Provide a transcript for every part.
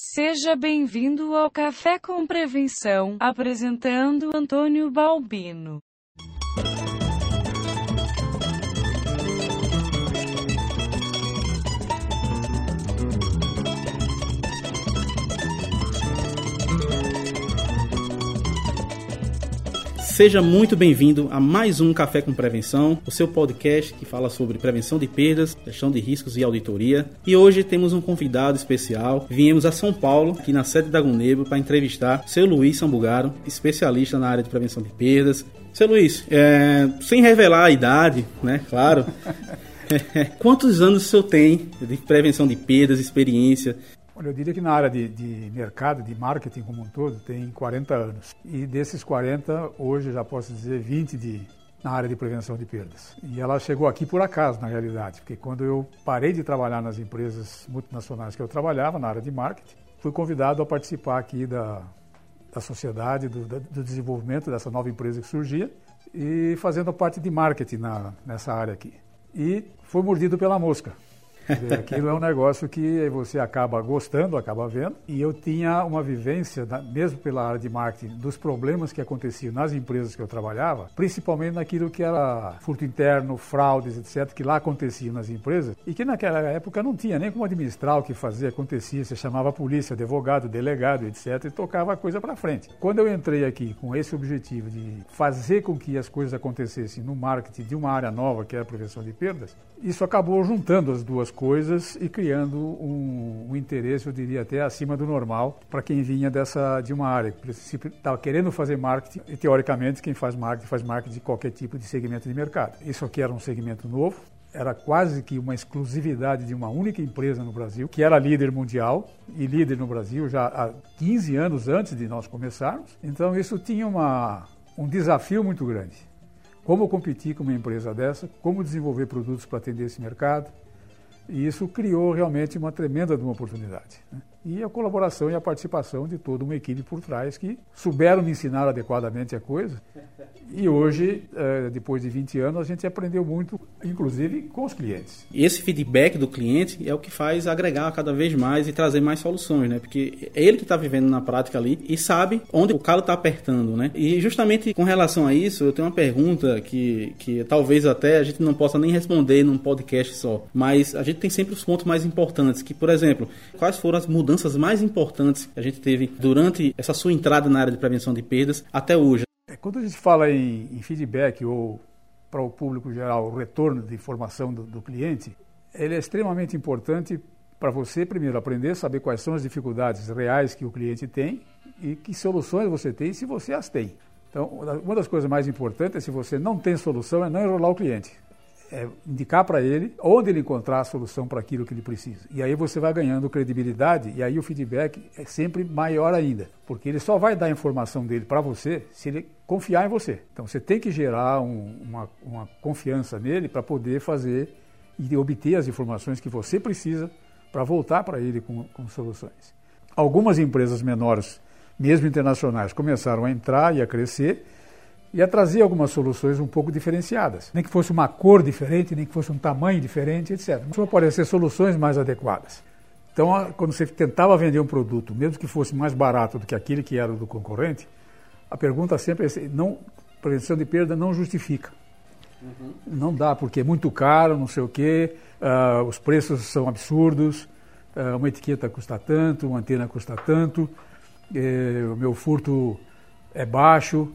Seja bem-vindo ao Café com Prevenção, apresentando Antônio Balbino. Seja muito bem-vindo a mais um Café com Prevenção, o seu podcast que fala sobre prevenção de perdas, gestão de riscos e auditoria. E hoje temos um convidado especial. Viemos a São Paulo, aqui na sede da Gunebo, para entrevistar o seu Luiz Sambugaro, especialista na área de prevenção de perdas. Seu Luiz, é, sem revelar a idade, né? Claro. Quantos anos o senhor tem de prevenção de perdas, experiência? Olha, eu diria que na área de, de, mercado, de marketing como um todo, tem 40 anos. E desses 40, hoje já posso dizer 20 de, na área de prevenção de perdas. E ela chegou aqui por acaso, na realidade, porque quando eu parei de trabalhar nas empresas multinacionais que eu trabalhava, na área de marketing, fui convidado a participar aqui da, da sociedade, do, do desenvolvimento dessa nova empresa que surgia e fazendo parte de marketing na, nessa área aqui. E fui mordido pela mosca. Aquilo é um negócio que você acaba gostando, acaba vendo. E eu tinha uma vivência, mesmo pela área de marketing, dos problemas que aconteciam nas empresas que eu trabalhava, principalmente naquilo que era furto interno, fraudes, etc., que lá aconteciam nas empresas e que naquela época não tinha nem como administrar o que fazia, acontecia. Você chamava a polícia, advogado, delegado, etc., e tocava a coisa para frente. Quando eu entrei aqui com esse objetivo de fazer com que as coisas acontecessem no marketing de uma área nova, que é a prevenção de perdas, isso acabou juntando as duas coisas e criando um, um, interesse, eu diria até acima do normal, para quem vinha dessa de uma área. Se estava querendo fazer marketing, e teoricamente quem faz marketing faz marketing de qualquer tipo de segmento de mercado. Isso aqui era um segmento novo, era quase que uma exclusividade de uma única empresa no Brasil, que era líder mundial e líder no Brasil já há 15 anos antes de nós começarmos. Então isso tinha uma, um desafio muito grande. Como competir com uma empresa dessa, como desenvolver produtos para atender esse mercado, e isso criou realmente uma tremenda uma oportunidade. Né? E a colaboração e a participação de toda uma equipe por trás que souberam me ensinar adequadamente a coisa. E hoje, eh, depois de 20 anos, a gente aprendeu muito, inclusive com os clientes. Esse feedback do cliente é o que faz agregar cada vez mais e trazer mais soluções, né? Porque é ele que está vivendo na prática ali e sabe onde o calo está apertando, né? E justamente com relação a isso, eu tenho uma pergunta que, que talvez até a gente não possa nem responder num podcast só, mas a gente tem sempre os pontos mais importantes, que, por exemplo, quais foram as mudanças mais importantes que a gente teve durante essa sua entrada na área de prevenção de perdas até hoje? É, quando a gente fala em, em feedback ou para o público geral, o retorno de informação do, do cliente, ele é extremamente importante para você, primeiro, aprender saber quais são as dificuldades reais que o cliente tem e que soluções você tem se você as tem. Então, uma das coisas mais importantes se você não tem solução, é não enrolar o cliente é, indicar para ele onde ele encontrar a solução para aquilo que ele precisa. E aí você vai ganhando credibilidade e aí o feedback é sempre maior ainda, porque ele só vai dar a informação dele para você se ele confiar em você. Então você tem que gerar um, uma, uma confiança nele para poder fazer e obter as informações que você precisa para voltar para ele com, com soluções. Algumas empresas menores, mesmo internacionais, começaram a entrar e a crescer ia trazer algumas soluções um pouco diferenciadas. Nem que fosse uma cor diferente, nem que fosse um tamanho diferente, etc. Mas podem ser soluções mais adequadas. Então, quando você tentava vender um produto, mesmo que fosse mais barato do que aquele que era do concorrente, a pergunta sempre é: não, prevenção de perda não justifica. Uhum. Não dá, porque é muito caro, não sei o quê, uh, os preços são absurdos, uh, uma etiqueta custa tanto, uma antena custa tanto, uh, o meu furto é baixo,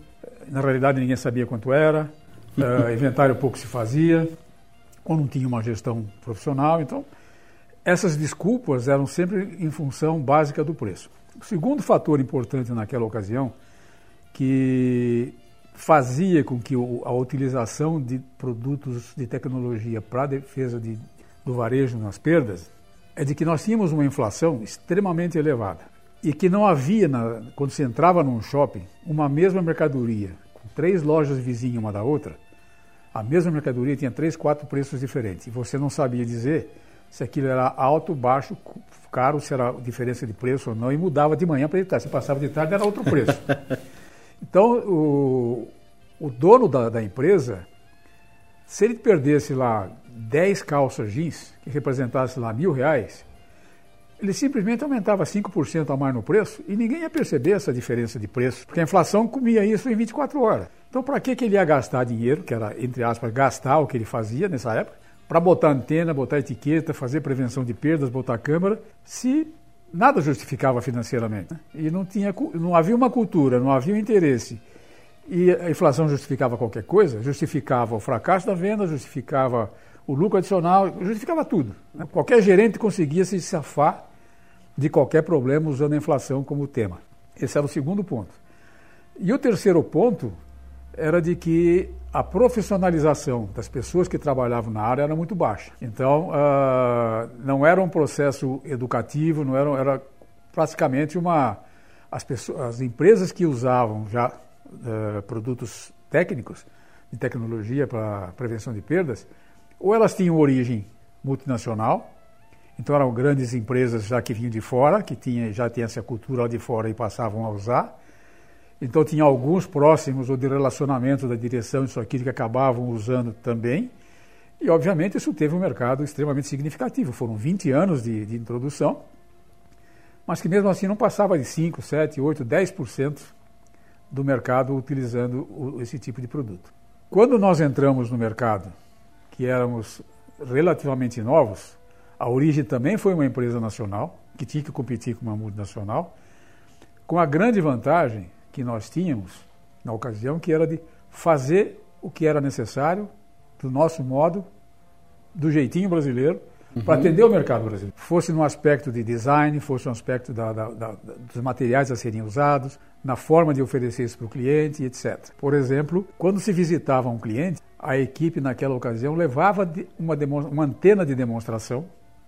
na realidade ninguém sabia quanto era, uh, inventário pouco se fazia, ou não tinha uma gestão profissional. Então, essas desculpas eram sempre em função básica do preço. O segundo fator importante naquela ocasião, que fazia com que a utilização de produtos de tecnologia para a defesa de, do varejo nas perdas, é de que nós tínhamos uma inflação extremamente elevada e que não havia, na, quando você entrava num shopping, uma mesma mercadoria, com três lojas vizinhas uma da outra, a mesma mercadoria tinha três, quatro preços diferentes. E você não sabia dizer se aquilo era alto, baixo, caro, se era diferença de preço ou não, e mudava de manhã para de tarde. Se passava de tarde, era outro preço. Então, o, o dono da, da empresa, se ele perdesse lá 10 calças jeans, que representasse lá mil reais, ele simplesmente aumentava 5% a mais no preço e ninguém ia perceber essa diferença de preço, porque a inflação comia isso em 24 horas. Então, para que, que ele ia gastar dinheiro, que era, entre aspas, gastar o que ele fazia nessa época, para botar antena, botar etiqueta, fazer prevenção de perdas, botar câmera, se nada justificava financeiramente. Né? E não, tinha, não havia uma cultura, não havia um interesse. E a inflação justificava qualquer coisa, justificava o fracasso da venda, justificava o lucro adicional, justificava tudo. Né? Qualquer gerente conseguia se safar de qualquer problema usando a inflação como tema. Esse era o segundo ponto. E o terceiro ponto era de que a profissionalização das pessoas que trabalhavam na área era muito baixa. Então, uh, não era um processo educativo, não era, era praticamente uma. As, pessoas, as empresas que usavam já uh, produtos técnicos de tecnologia para prevenção de perdas, ou elas tinham origem multinacional, então eram grandes empresas já que vinham de fora, que tinha, já tinham essa cultura de fora e passavam a usar. Então tinha alguns próximos ou de relacionamento da direção isso aqui que acabavam usando também. E obviamente isso teve um mercado extremamente significativo. Foram 20 anos de, de introdução, mas que mesmo assim não passava de 5, 7, 8, 10% do mercado utilizando o, esse tipo de produto. Quando nós entramos no mercado, que éramos relativamente novos, a origem também foi uma empresa nacional, que tinha que competir com uma multinacional, com a grande vantagem que nós tínhamos na ocasião, que era de fazer o que era necessário, do nosso modo, do jeitinho brasileiro, uhum. para atender o mercado brasileiro. Fosse no aspecto de design, fosse no aspecto da, da, da, dos materiais a serem usados, na forma de oferecer isso para o cliente, etc. Por exemplo, quando se visitava um cliente, a equipe naquela ocasião levava uma, uma antena de demonstração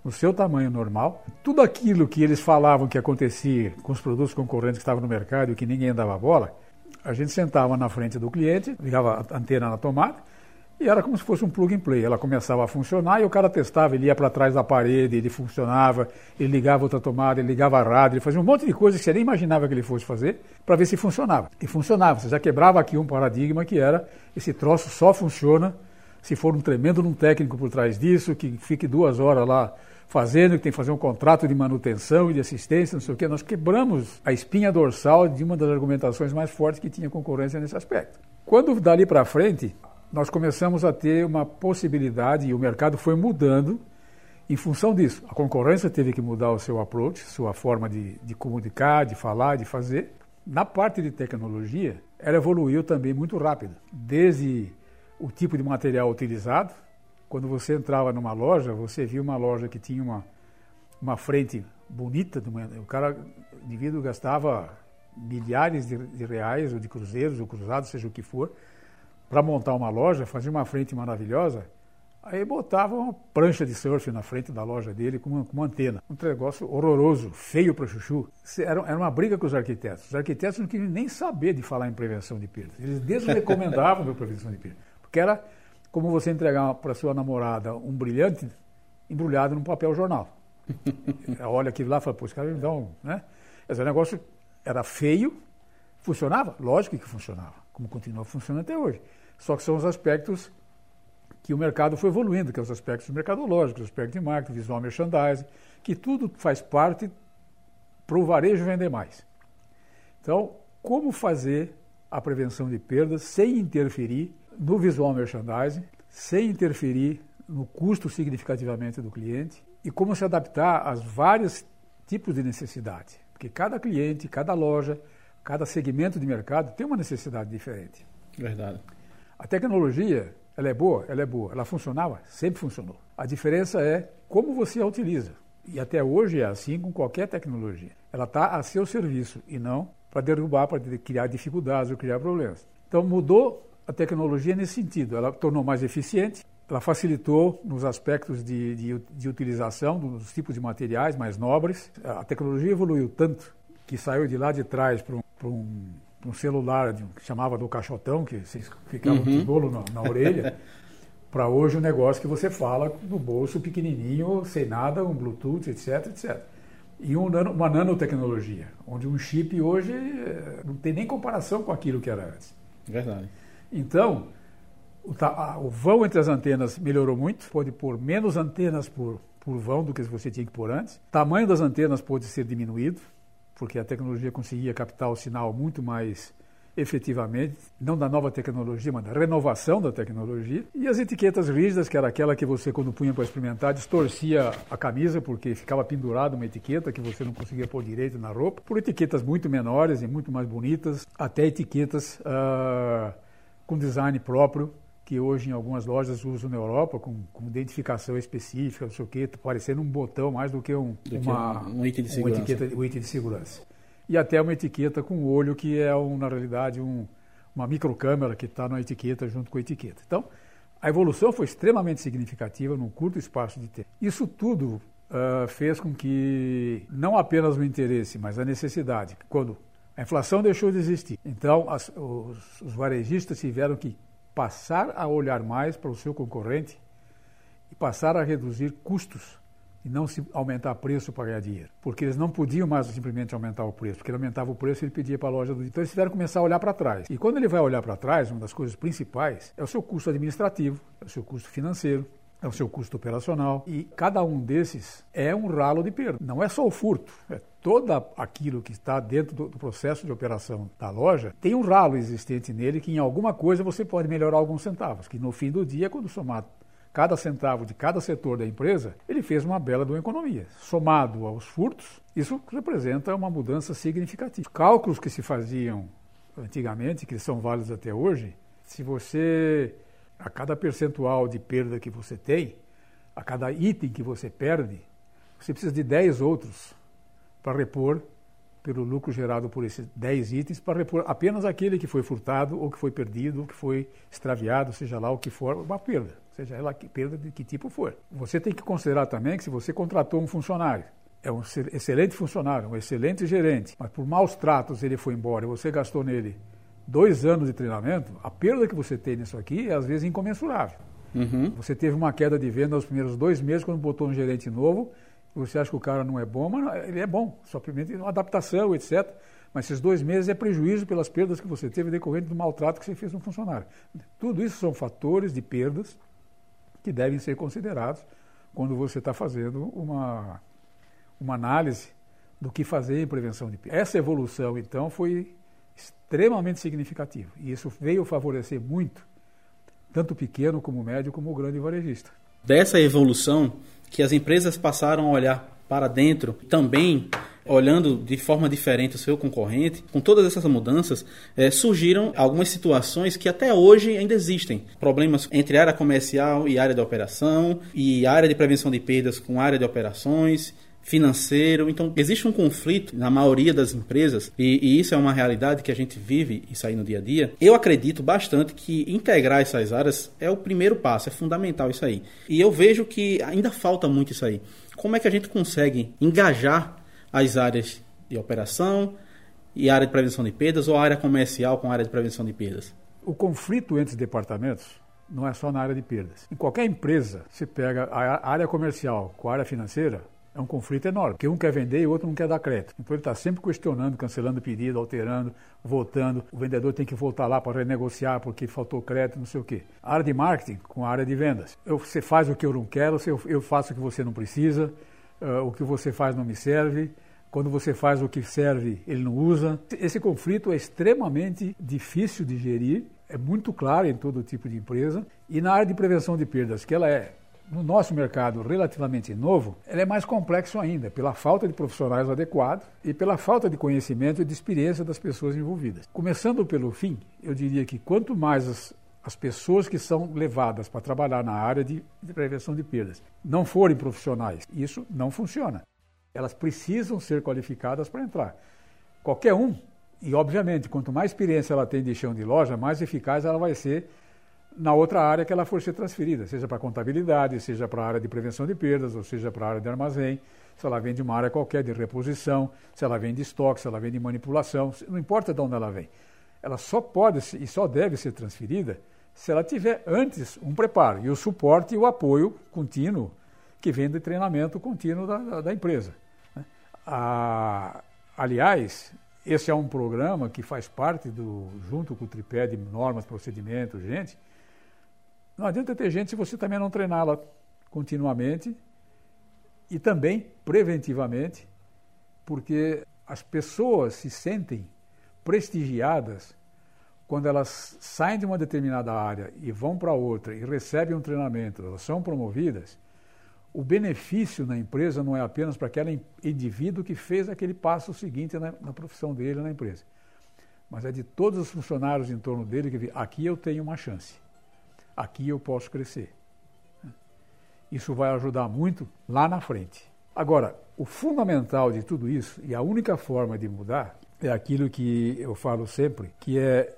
no seu tamanho normal. Tudo aquilo que eles falavam que acontecia com os produtos concorrentes que estavam no mercado e que ninguém dava bola, a gente sentava na frente do cliente, ligava a antena na tomada e era como se fosse um plug and play. Ela começava a funcionar e o cara testava, ele ia para trás da parede, ele funcionava, ele ligava outra tomada, ele ligava a rádio, ele fazia um monte de coisas que você nem imaginava que ele fosse fazer para ver se funcionava. E funcionava. Você já quebrava aqui um paradigma que era esse troço só funciona se for um tremendo um técnico por trás disso, que fique duas horas lá fazendo, que tem que fazer um contrato de manutenção e de assistência, não sei o quê. Nós quebramos a espinha dorsal de uma das argumentações mais fortes que tinha concorrência nesse aspecto. Quando dali para frente, nós começamos a ter uma possibilidade e o mercado foi mudando em função disso. A concorrência teve que mudar o seu approach, sua forma de, de comunicar, de falar, de fazer. Na parte de tecnologia, ela evoluiu também muito rápido, desde o tipo de material utilizado, quando você entrava numa loja, você via uma loja que tinha uma, uma frente bonita, o cara, o indivíduo gastava milhares de, de reais, ou de cruzeiros, ou cruzados, seja o que for, para montar uma loja, fazia uma frente maravilhosa, aí botava uma prancha de surf na frente da loja dele com uma, com uma antena. Um negócio horroroso, feio para chuchu. Era, era uma briga com os arquitetos. Os arquitetos não queriam nem saber de falar em prevenção de perdas. Eles desrecomendavam a prevenção de perdas. Porque era como você entregar para sua namorada um brilhante embrulhado num papel jornal. Olha aquilo lá e fala, pô, esse cara então, né? Esse negócio era feio, funcionava? Lógico que funcionava, como continua funcionando até hoje. Só que são os aspectos que o mercado foi evoluindo, que são os aspectos mercadológicos, os aspectos de marketing, visual merchandising, que tudo faz parte para o varejo vender mais. Então, como fazer a prevenção de perdas sem interferir no visual merchandising, sem interferir no custo significativamente do cliente e como se adaptar aos vários tipos de necessidade. Porque cada cliente, cada loja, cada segmento de mercado tem uma necessidade diferente. Verdade. A tecnologia, ela é boa? Ela é boa. Ela funcionava? Sempre funcionou. A diferença é como você a utiliza. E até hoje é assim com qualquer tecnologia. Ela está a seu serviço e não para derrubar, para criar dificuldades ou criar problemas. Então mudou a tecnologia nesse sentido. Ela tornou mais eficiente, ela facilitou nos aspectos de, de, de utilização dos tipos de materiais mais nobres. A tecnologia evoluiu tanto que saiu de lá de trás para um, um, um, celular de, que chamava do caixotão, que ficava uhum. um tijolo na, na orelha, para hoje um negócio que você fala no bolso pequenininho, sem nada, um Bluetooth, etc, etc. E um nano, uma nanotecnologia, onde um chip hoje eh, não tem nem comparação com aquilo que era antes. Verdade. Então, o, o, vão entre as antenas melhorou muito, pode pôr menos antenas por, por vão do que você tinha que pôr antes. O tamanho das antenas pôde ser diminuído, porque a tecnologia conseguia captar o sinal muito mais efetivamente, não da nova tecnologia, mas da renovação da tecnologia. E as etiquetas rígidas, que era aquela que você, quando punha para experimentar, distorcia a camisa, porque ficava pendurada uma etiqueta que você não conseguia pôr direito na roupa, por etiquetas muito menores e muito mais bonitas, até etiquetas uh, com design próprio, que hoje em algumas lojas usam na Europa, com, com identificação específica, não sei o quê, parecendo um botão mais do que um, do uma, que um, um item de segurança. etiqueta, um item de segurança e até uma etiqueta com olho, que é, um, na realidade, um, uma microcâmera que está na etiqueta junto com a etiqueta. Então, a evolução foi extremamente significativa num curto espaço de tempo. Isso tudo uh, fez com que não apenas o interesse, mas a necessidade, quando a inflação deixou de existir, então as, os, os varejistas tiveram que passar a olhar mais para o seu concorrente e passar a reduzir custos e não se aumentar preço para ganhar dinheiro. Porque eles não podiam mais simplesmente aumentar o preço, porque ele aumentava o preço e ele pedia para a loja do. Então eles tiveram que começar a olhar para trás. E quando ele vai olhar para trás, uma das coisas principais é o seu custo administrativo, é o seu custo financeiro, é o seu custo operacional. E cada um desses é um ralo de perda. Não é só o furto, é todo aquilo que está dentro do, processo de operação da loja, tem um ralo existente nele que em alguma coisa você pode melhorar alguns centavos, que no fim do dia, quando somar cada centavo de cada setor da empresa, ele fez uma bela de uma economia. Somado aos furtos, isso representa uma mudança significativa. Cálculos que se faziam antigamente, que são válidos até hoje, se você, a cada percentual de perda que você tem, a cada item que você perde, você precisa de 10 outros para repor pelo lucro gerado por esses 10 itens para repor apenas aquele que foi furtado ou que foi perdido ou que foi extraviado, seja lá o que for, uma perda, seja ela que perda de que tipo for. Você tem que considerar também que se você contratou um funcionário, é um excelente funcionário, um excelente gerente, mas por maus tratos ele foi embora e você gastou nele dois anos de treinamento, a perda que você tem nisso aqui é às vezes incomensurável. Uhum. Você teve uma queda de venda nos primeiros dois meses quando botou um gerente novo você acha que o cara não é bom, mas ele é bom, simplesmente uma adaptação, etc. Mas esses dois meses é prejuízo pelas perdas que você teve decorrente do maltrato que você fez no funcionário. Tudo isso são fatores de perdas que devem ser considerados quando você está fazendo uma, uma análise do que fazer em prevenção de perdas. Essa evolução, então, foi extremamente significativa. E isso veio favorecer muito, tanto o pequeno como o médio, como o grande varejista. Dessa evolução, que as empresas passaram a olhar para dentro, também olhando de forma diferente o seu concorrente, com todas essas mudanças, é, surgiram algumas situações que até hoje ainda existem. Problemas entre área comercial e área de operação, e área de prevenção de perdas com área de operações, financeiro. Então, existe um conflito na maioria das empresas, e, e, isso é uma realidade que a gente vive isso aí no dia a dia. Eu acredito bastante que integrar essas áreas é o primeiro passo, é fundamental isso aí. E eu vejo que ainda falta muito isso aí. Como é que a gente consegue engajar as áreas de operação e área de prevenção de perdas ou área comercial com área de prevenção de perdas? O conflito entre os departamentos não é só na área de perdas. Em qualquer empresa, você pega a área comercial com a área financeira, é um conflito enorme, porque um quer vender e o outro não quer dar crédito. Então ele está sempre questionando, cancelando pedido, alterando, voltando. O vendedor tem que voltar lá para renegociar porque faltou crédito, não sei o quê. A área de marketing com a área de vendas. Eu, você faz o que eu não quero, eu faço o que você não precisa, uh, o que você faz não me serve. Quando você faz o que serve, ele não usa. Esse conflito é extremamente difícil de gerir, é muito claro em todo tipo de empresa. E na área de prevenção de perdas, que ela é no nosso mercado relativamente novo, ele é mais complexo ainda, pela falta de profissionais adequados e pela falta de conhecimento e de experiência das pessoas envolvidas. Começando pelo fim, eu diria que quanto mais as, as pessoas que são levadas para trabalhar na área de, de prevenção de perdas não forem profissionais, isso não funciona. Elas precisam ser qualificadas para entrar. Qualquer um, e obviamente, quanto mais experiência ela tem de chão de loja, mais eficaz ela vai ser na outra área que ela for ser transferida, seja para contabilidade, seja para a área de prevenção de perdas, ou seja para a área de armazém, se ela vem de uma área qualquer de reposição, se ela vem de estoque, se ela vem de manipulação, não importa de onde ela vem. Ela só pode e só deve ser transferida se ela tiver antes um preparo e o suporte e o apoio contínuo que vem do treinamento contínuo da, da, da empresa. Né? A, aliás, esse é um programa que faz parte do, junto com o tripé de normas, procedimentos, gente, não adianta ter gente se você também não treiná-la continuamente E também, preventivamente, porque as pessoas se sentem prestigiadas quando elas saem de uma determinada área e vão para outra e recebem um treinamento, elas são promovidas, o benefício na empresa não é apenas para aquele indivíduo que fez aquele passo seguinte na, na profissão dele na empresa, mas é de todos os funcionários em torno dele que aqui eu tenho uma chance, aqui eu posso crescer. Isso vai ajudar muito lá na frente. Agora, o fundamental de tudo isso, e a única forma de mudar, é aquilo que eu falo sempre, que é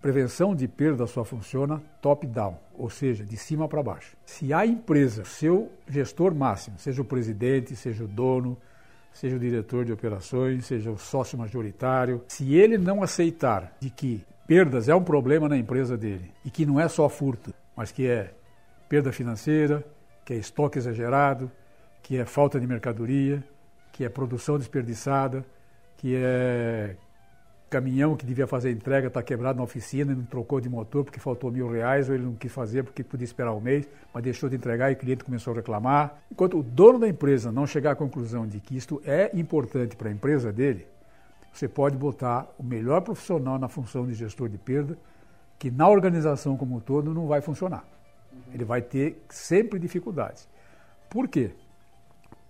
prevenção de perda só funciona top-down, ou seja, de cima para baixo. Se a empresa, seu gestor máximo, seja o presidente, seja o dono, seja o diretor de operações, seja o sócio majoritário, se ele não aceitar de que perdas é um problema na empresa dele e que não é só furto, mas que é perda financeira, que é estoque exagerado, que é falta de mercadoria, que é produção desperdiçada, que é caminhão que devia fazer entrega está quebrado na oficina e não trocou de motor porque faltou mil reais ou ele não quis fazer porque podia esperar um mês, mas deixou de entregar e o cliente começou a reclamar. Enquanto o dono da empresa não chegar à conclusão de que isto é importante para a empresa dele, você pode botar o melhor profissional na função de gestor de perda, que na organização como um todo não vai funcionar. Ele vai ter sempre dificuldades. Por quê?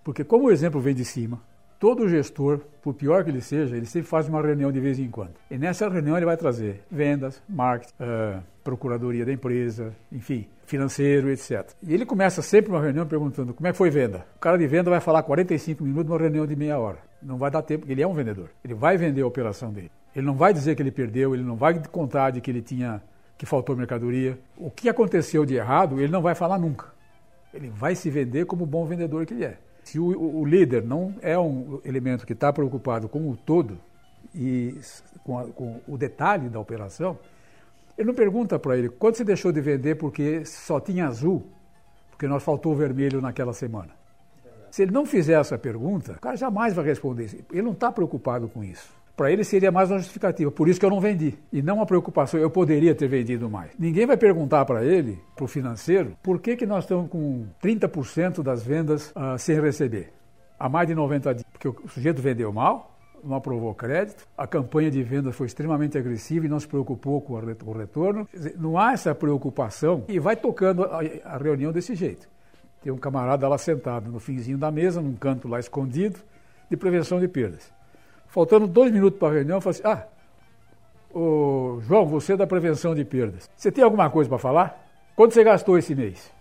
Porque, como o exemplo vem de cima, todo gestor, por pior que ele seja, ele sempre faz uma reunião de vez em quando. E nessa reunião ele vai trazer vendas, marketing, uh, procuradoria da empresa, enfim, financeiro, etc. E ele começa sempre uma reunião perguntando como é que foi venda. O cara de venda vai falar 45 minutos numa reunião de meia hora. Não vai dar tempo, porque ele é um vendedor. Ele vai vender a operação dele. Ele não vai dizer que ele perdeu, ele não vai contar de que ele tinha que faltou mercadoria. O que aconteceu de errado, ele não vai falar nunca. Ele vai se vender como bom vendedor que ele é. Se o, o líder não é um elemento que está preocupado com o todo e com, a, com, o detalhe da operação, ele não pergunta para ele quanto você deixou de vender porque só tinha azul, porque nós faltou vermelho naquela semana. Se ele não fizer essa pergunta, o cara jamais vai responder. Ele não está preocupado com isso. Para ele seria mais uma justificativa. Por isso que eu não vendi. E não uma preocupação, eu poderia ter vendido mais. Ninguém vai perguntar para ele, para o financeiro, por que, que nós estamos com 30% das vendas uh, sem receber. Há mais de 90 dias. Porque o sujeito vendeu mal, não aprovou crédito, a campanha de vendas foi extremamente agressiva e não se preocupou com o retorno. Não há essa preocupação e vai tocando a reunião desse jeito. Tem um camarada lá sentado no finzinho da mesa, num canto lá escondido, de prevenção de perdas. Faltando dois minutos para a reunião, eu falei assim: Ah, João, você é da prevenção de perdas. Você tem alguma coisa para falar? Quanto você gastou esse mês?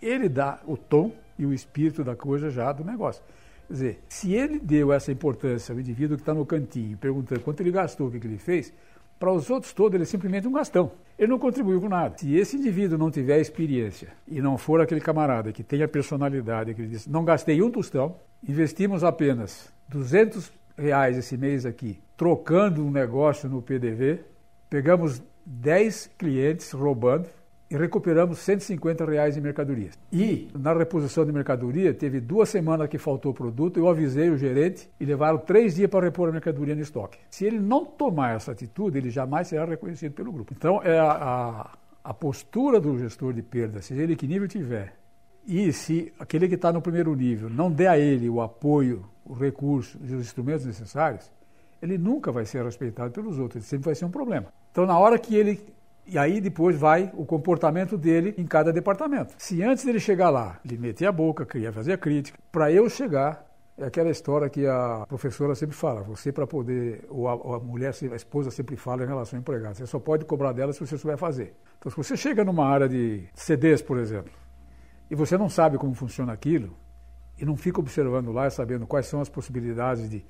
Ele dá o tom e o espírito da coisa já do negócio. Quer dizer, se ele deu essa importância ao indivíduo que está no cantinho, perguntando quanto ele gastou, o que, que ele fez, para os outros todos ele é simplesmente um gastão. Ele não contribuiu com nada. Se esse indivíduo não tiver experiência e não for aquele camarada que tem a personalidade, que ele diz, não gastei um tostão, investimos apenas 200 reais esse mês aqui, trocando um negócio no PDV, pegamos 10 clientes roubando e recuperamos 150 reais em mercadorias. E na reposição de mercadoria, teve duas semanas que faltou produto, eu avisei o gerente e levaram três dias para repor a mercadoria no estoque. Se ele não tomar essa atitude, ele jamais será reconhecido pelo grupo. Então, é a, a, a postura do gestor de perda, seja ele que nível tiver, e se aquele que está no primeiro nível não der a ele o apoio, o recurso e os instrumentos necessários, ele nunca vai ser respeitado pelos outros, ele sempre vai ser um problema. Então, na hora que ele. E aí depois vai o comportamento dele em cada departamento. Se antes dele chegar lá, ele meter a boca, queria fazer a crítica, para eu chegar, é aquela história que a professora sempre fala, você para poder, ou a, ou a, mulher, a esposa sempre fala em relação ao empregado, você só pode cobrar dela se você souber fazer. Então, se você chega numa área de CDs, por exemplo, e você não sabe como funciona aquilo, e não fica observando lá, sabendo quais são as possibilidades de,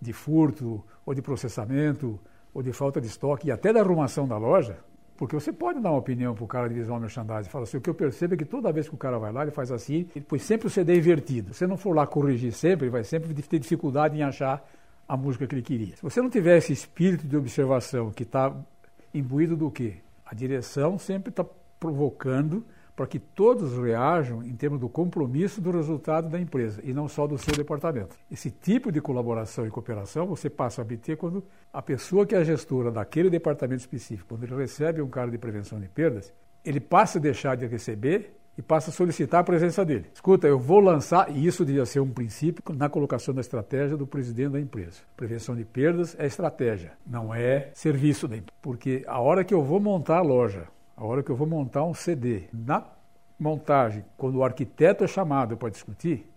de furto, ou de processamento, ou de falta de estoque, e até da arrumação da loja, porque você pode dar uma opinião para o cara de visual merchandising. Fala assim, o que eu percebo é que toda vez que o cara vai lá, ele faz assim, ele põe sempre o CD invertido. Se você não for lá corrigir sempre, ele vai sempre ter dificuldade em achar a música que ele queria. Se você não tiver esse espírito de observação que está imbuído do quê? A direção sempre está provocando para que todos reajam em termos do compromisso do resultado da empresa e não só do seu departamento. Esse tipo de colaboração e cooperação você passa a obter quando a pessoa que é a gestora daquele departamento específico, quando ele recebe um cara de prevenção de perdas, ele passa a deixar de receber e passa a solicitar a presença dele. Escuta, eu vou lançar, e isso devia ser um princípio na colocação da estratégia do presidente da empresa. Prevenção de perdas é estratégia, não é serviço da empresa. Porque a hora que eu vou montar a loja, a hora que eu vou montar um CD, na montagem, quando o arquiteto é chamado para discutir,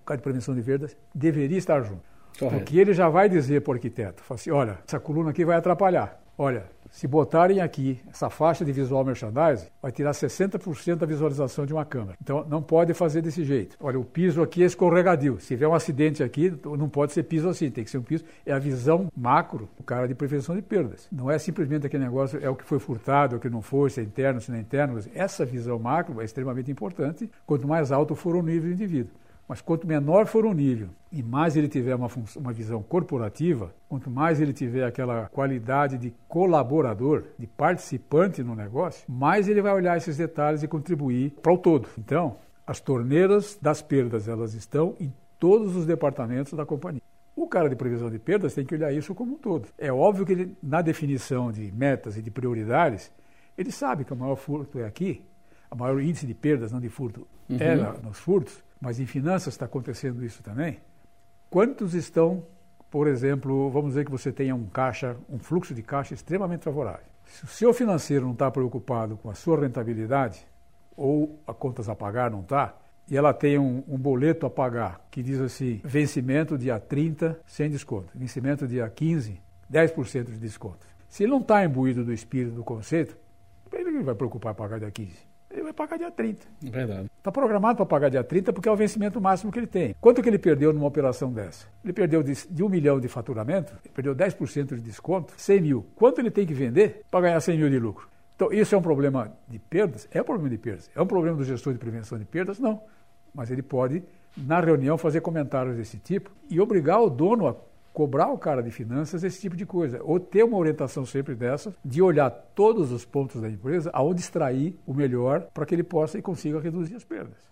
o cara de prevenção de perdas deveria estar junto. Correto. Porque ele já vai dizer para o arquiteto, assim, olha, essa coluna aqui vai atrapalhar. Olha, se botarem aqui essa faixa de visual merchandising, vai tirar 60% da visualização de uma câmera. Então não pode fazer desse jeito. Olha, o piso aqui é escorregadio. Se tiver um acidente aqui, não pode ser piso assim, tem que ser um piso. É a visão macro do cara de prevenção de perdas. Não é simplesmente aquele negócio, é o que foi furtado, é o que não foi, se é interno, se não é interno. Essa visão macro é extremamente importante, quanto mais alto for o nível do indivíduo. Mas quanto menor for o nível e mais ele tiver uma, uma visão corporativa, quanto mais ele tiver aquela qualidade de colaborador, de participante no negócio, mais ele vai olhar esses detalhes e contribuir para o todo. Então, as torneiras das perdas, elas estão em todos os departamentos da companhia. O cara de previsão de perdas tem que olhar isso como um todo. É óbvio que ele, na definição de metas e de prioridades, ele sabe que o maior furto é aqui, o maior índice de perdas, não de furto, uhum. é nos furtos, mas em finanças está acontecendo isso também. Quantos estão, por exemplo, vamos dizer que você tenha um caixa, um fluxo de caixa extremamente favorável. Se o seu financeiro não está preocupado com a sua rentabilidade, ou a contas a pagar não está, e ela tem um, um, boleto a pagar que diz assim: vencimento dia 30 sem desconto, vencimento dia 15, 10% de desconto. Se ele não está imbuído do espírito do conceito, ele vai preocupar pagar dia 15 ele vai pagar dia 30. Verdade. Está programado para pagar dia 30 porque é o vencimento máximo que ele tem. Quanto que ele perdeu numa operação dessa? Ele perdeu de, de 1 milhão de faturamento, ele perdeu 10% de desconto, 100 mil. Quanto ele tem que vender para ganhar 100 mil de lucro? Então, isso é um problema de perdas? É um problema de perdas. É um problema do gestor de prevenção de perdas? Não. Mas ele pode, na reunião, fazer comentários desse tipo e obrigar o dono a cobrar o cara de finanças esse tipo de coisa, ou ter uma orientação sempre dessa, de olhar todos os pontos da empresa, aonde extrair o melhor para que ele possa e consiga reduzir as perdas.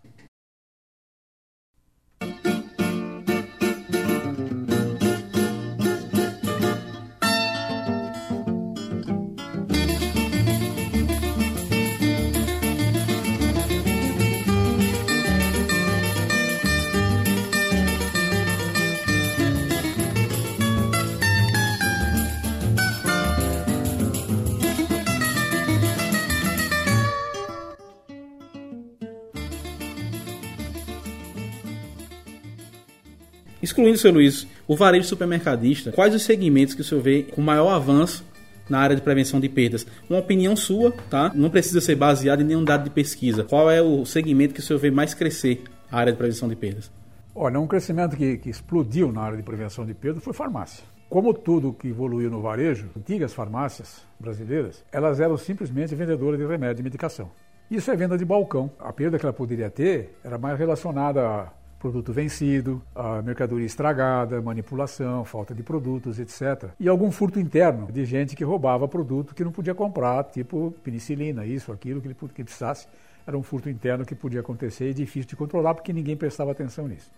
Excluindo, seu Luiz, o varejo supermercadista, quais os segmentos que o senhor vê com maior avanço na área de prevenção de perdas? Uma opinião sua, tá? Não precisa ser baseada em nenhum dado de pesquisa. Qual é o segmento que o senhor vê mais crescer a área de prevenção de perdas? Olha, um crescimento que, que explodiu na área de prevenção de perdas foi farmácia. Como tudo que evoluiu no varejo, antigas farmácias brasileiras, elas eram simplesmente vendedoras de remédio e medicação. Isso é venda de balcão. A perda que ela poderia ter era mais relacionada a produto vencido, a mercadoria estragada, manipulação, falta de produtos, etc. E algum furto interno de gente que roubava produto que não podia comprar, tipo penicilina, isso, aquilo que ele, precisasse. Era um furto interno que podia acontecer e difícil de controlar porque ninguém prestava atenção nisso.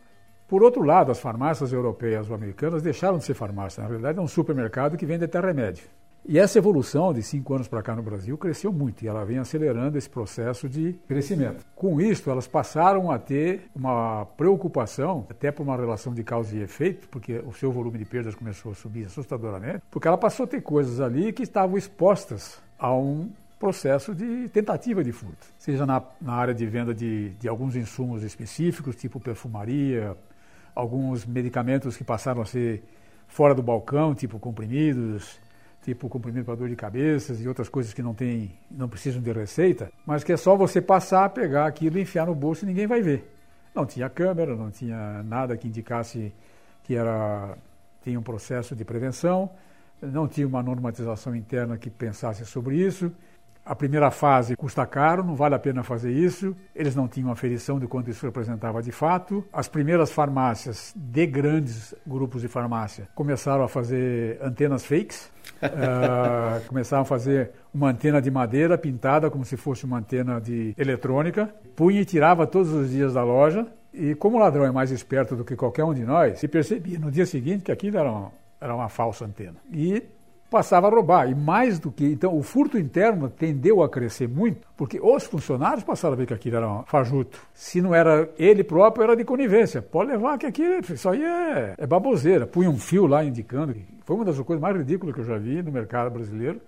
Por outro lado, as farmácias europeias ou americanas deixaram de ser farmácias. Na realidade, é um supermercado que vende até remédio. E essa evolução de cinco anos para cá no Brasil cresceu muito e ela vem acelerando esse processo de crescimento. Com isso, elas passaram a ter uma preocupação, até por uma relação de causa e efeito, porque o seu volume de perdas começou a subir assustadoramente, porque ela passou a ter coisas ali que estavam expostas a um processo de tentativa de furto, seja na, na área de venda de, de alguns insumos específicos, tipo perfumaria, alguns medicamentos que passaram a ser fora do balcão, tipo comprimidos, tipo comprimido para dor de cabeça e outras coisas que não tem, não precisam de receita, mas que é só você passar, pegar aquilo enfiar no bolso e ninguém vai ver. Não tinha câmera, não tinha nada que indicasse que era tinha um processo de prevenção, não tinha uma normatização interna que pensasse sobre isso. A primeira fase custa caro, não vale a pena fazer isso. Eles não tinham aferição de quanto isso representava de fato. As primeiras farmácias de grandes grupos de farmácia começaram a fazer antenas fakes. uh, começaram a fazer uma antena de madeira pintada como se fosse uma antena de eletrônica. Punha e tirava todos os dias da loja. E como o ladrão é mais esperto do que qualquer um de nós, se percebia no dia seguinte que aquilo era uma, era uma falsa antena. E passava a roubar. E mais do que. Então, o furto interno tendeu a crescer muito, porque os funcionários passaram a ver que aquilo era um fajuto. Se não era ele próprio, era de conivência. Pode levar que aquilo, isso aí é, é baboseira. Punha um fio lá indicando. Foi uma das coisas mais ridículas que eu já vi no mercado brasileiro.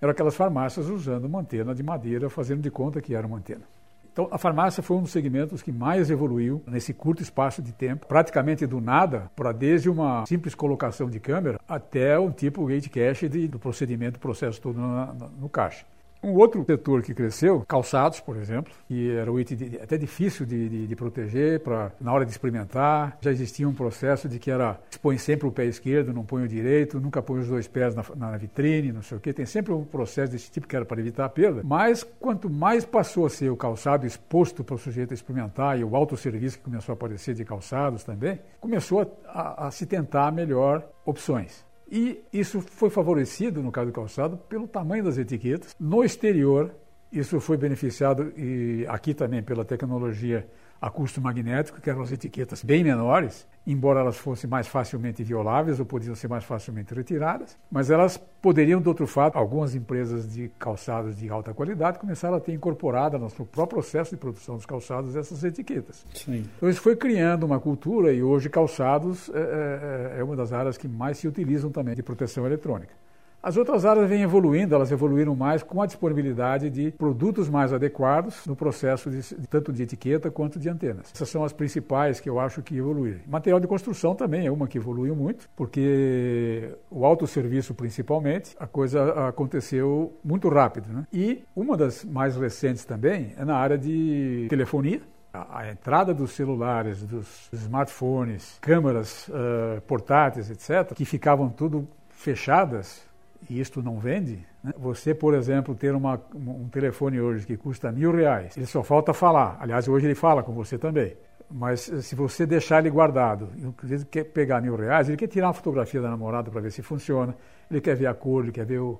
Eram aquelas farmácias usando uma antena de madeira, fazendo de conta que era uma antena. Então, a farmácia foi um dos segmentos que mais evoluiu nesse curto espaço de tempo, praticamente do nada, para desde uma simples colocação de câmera até um tipo gate de, do procedimento, processo todo no, no, no caixa. Um outro setor que cresceu, calçados, por exemplo, que era um item até difícil de, de, de proteger para na hora de experimentar. Já existia um processo de que era expõe sempre o pé esquerdo, não põe o direito, nunca põe os dois pés na, na vitrine, não sei o quê. Tem sempre um processo desse tipo que era para evitar a perda. Mas quanto mais passou a ser o calçado exposto para o sujeito experimentar e o autosserviço que começou a aparecer de calçados também, começou a, a, a se tentar melhor opções. E isso foi favorecido, no caso do calçado, pelo tamanho das etiquetas. No exterior, isso foi beneficiado e aqui também pela tecnologia a custo magnético, que eram as etiquetas bem menores, embora elas fossem mais facilmente violáveis ou podiam ser mais facilmente retiradas, mas elas poderiam, de outro fato, algumas empresas de calçados de alta qualidade começaram a ter incorporada no seu próprio processo de produção dos calçados essas etiquetas. Sim. Então isso foi criando uma cultura e hoje calçados é, é, é uma das áreas que mais se utilizam também de proteção eletrônica. As outras áreas vêm evoluindo, elas evoluíram mais com a disponibilidade de produtos mais adequados no processo de, tanto de etiqueta quanto de antenas. Essas são as principais que eu acho que evoluíram. Material de construção também é uma que evoluiu muito, porque o autosserviço principalmente, a coisa aconteceu muito rápido. Né? E uma das mais recentes também é na área de telefonia, a, entrada dos celulares, dos smartphones, câmeras uh, portáteis, etc., que ficavam tudo fechadas e isto não vende, né? você, por exemplo, ter uma, um telefone hoje que custa mil reais, ele só falta falar. Aliás, hoje ele fala com você também. Mas eh, se você deixar ele guardado, ele quer pegar mil reais, ele quer tirar uma fotografia da namorada para ver se funciona, ele quer ver a cor, ele quer ver o,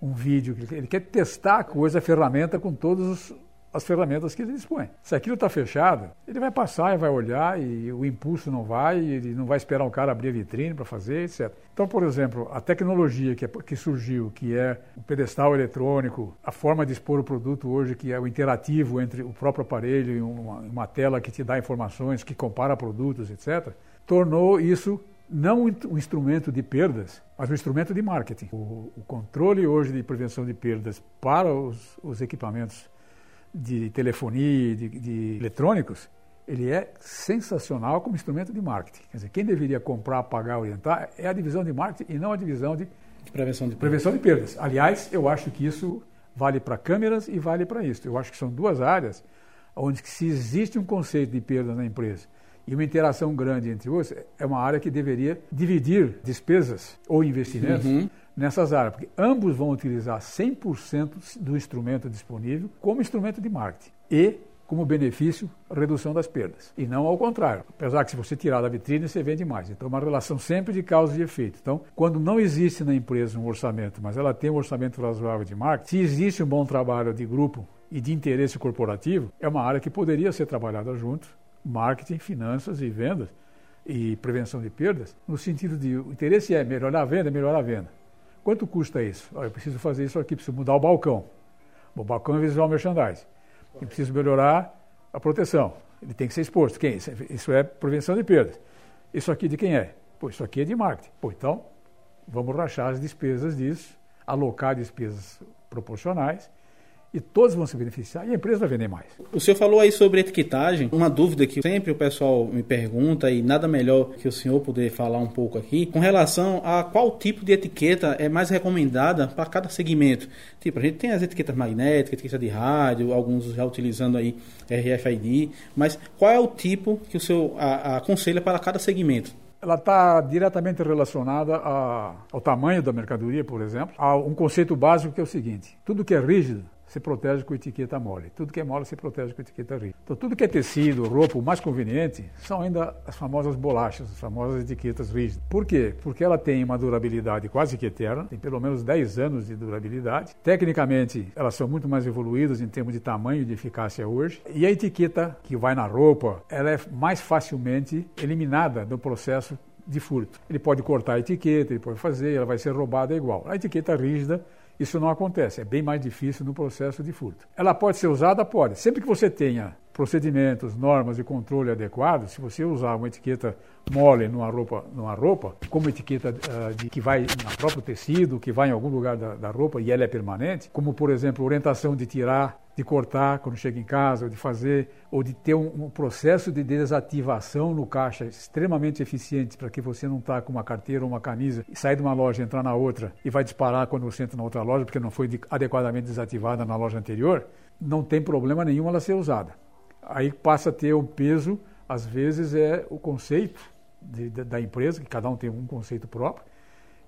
um vídeo, ele quer testar a coisa, a ferramenta com todos os as ferramentas que ele dispõe. Se aquilo está fechado, ele vai passar e vai olhar e o impulso não vai, ele não vai esperar o cara abrir a vitrine para fazer, etc. Então, por exemplo, a tecnologia que, é, que surgiu, que é o pedestal eletrônico, a forma de expor o produto hoje, que é o interativo entre o próprio aparelho e uma, uma tela que te dá informações, que compara produtos, etc., tornou isso não um instrumento de perdas, mas um instrumento de marketing. O, o controle hoje de prevenção de perdas para os, os equipamentos de telefonia, de, de eletrônicos, ele é sensacional como instrumento de marketing. Quer dizer, quem deveria comprar, pagar, orientar é a divisão de marketing e não a divisão de, de prevenção, de prevenção de perdas. Aliás, eu acho que isso vale para câmeras e vale para isso. Eu acho que são duas áreas onde se existe um conceito de perda na empresa e uma interação grande entre os, é uma área que deveria dividir despesas ou investimentos uhum nessas áreas, porque ambos vão utilizar 100% do instrumento disponível como instrumento de marketing e como benefício redução das perdas. E não ao contrário. Apesar que se você tirar da vitrine, você vende mais. Então, é uma relação sempre de causa e efeito. Então, quando não existe na empresa um orçamento, mas ela tem um orçamento razoável de marketing, se existe um bom trabalho de grupo e de interesse corporativo, é uma área que poderia ser trabalhada junto, marketing, finanças e vendas e prevenção de perdas, no sentido de o interesse é melhorar a venda, melhorar a venda. Quanto custa isso? Oh, eu preciso fazer isso aqui, preciso mudar o balcão. O balcão é visual merchandising. Eu preciso melhorar a proteção. Ele tem que ser exposto. Quem? Isso é prevenção de perdas. Isso aqui de quem é? Pô, isso aqui é de marketing. Pô, então, vamos rachar as despesas disso, alocar despesas proporcionais e todos vão se beneficiar e a empresa vai vender mais. O senhor falou aí sobre etiquetagem, uma dúvida que sempre o pessoal me pergunta e nada melhor que o senhor poder falar um pouco aqui, com relação a qual tipo de etiqueta é mais recomendada para cada segmento. Tipo, a gente tem as etiquetas magnéticas, etiqueta de rádio, alguns já utilizando aí RFID, mas qual é o tipo que o senhor aconselha para cada segmento? ela está diretamente relacionada a, ao tamanho da mercadoria, por exemplo, a um conceito básico que é o seguinte: tudo que é rígido se protege com etiqueta mole. Tudo que é mole se protege com etiqueta rígida. Então, tudo que é tecido, roupa, o mais conveniente são ainda as famosas bolachas, as famosas etiquetas rígidas. Por quê? Porque ela tem uma durabilidade quase que eterna, tem pelo menos 10 anos de durabilidade. Tecnicamente, elas são muito mais evoluídas em termos de tamanho e de eficácia hoje. E a etiqueta que vai na roupa, ela é mais facilmente eliminada do processo de furto. Ele pode cortar a etiqueta, ele pode fazer, ela vai ser roubada igual. A etiqueta rígida, isso não acontece, é bem mais difícil no processo de furto. Ela pode ser usada? Pode. Sempre que você tenha procedimentos, normas de controle adequados, se você usar uma etiqueta mole numa roupa, numa roupa como etiqueta uh, de, que vai no próprio tecido, que vai em algum lugar da, da roupa e ela é permanente, como por exemplo orientação de tirar, de cortar quando chega em casa, ou de fazer, ou de ter um, um processo de desativação no caixa extremamente eficiente para que você não está com uma carteira ou uma camisa e sair de uma loja, entrar na outra e vai disparar quando você entra na outra loja porque não foi de, adequadamente desativada na loja anterior, não tem problema nenhum ela ser usada aí passa a ter um peso, às vezes é o conceito de, de, da empresa, que cada um tem um conceito próprio,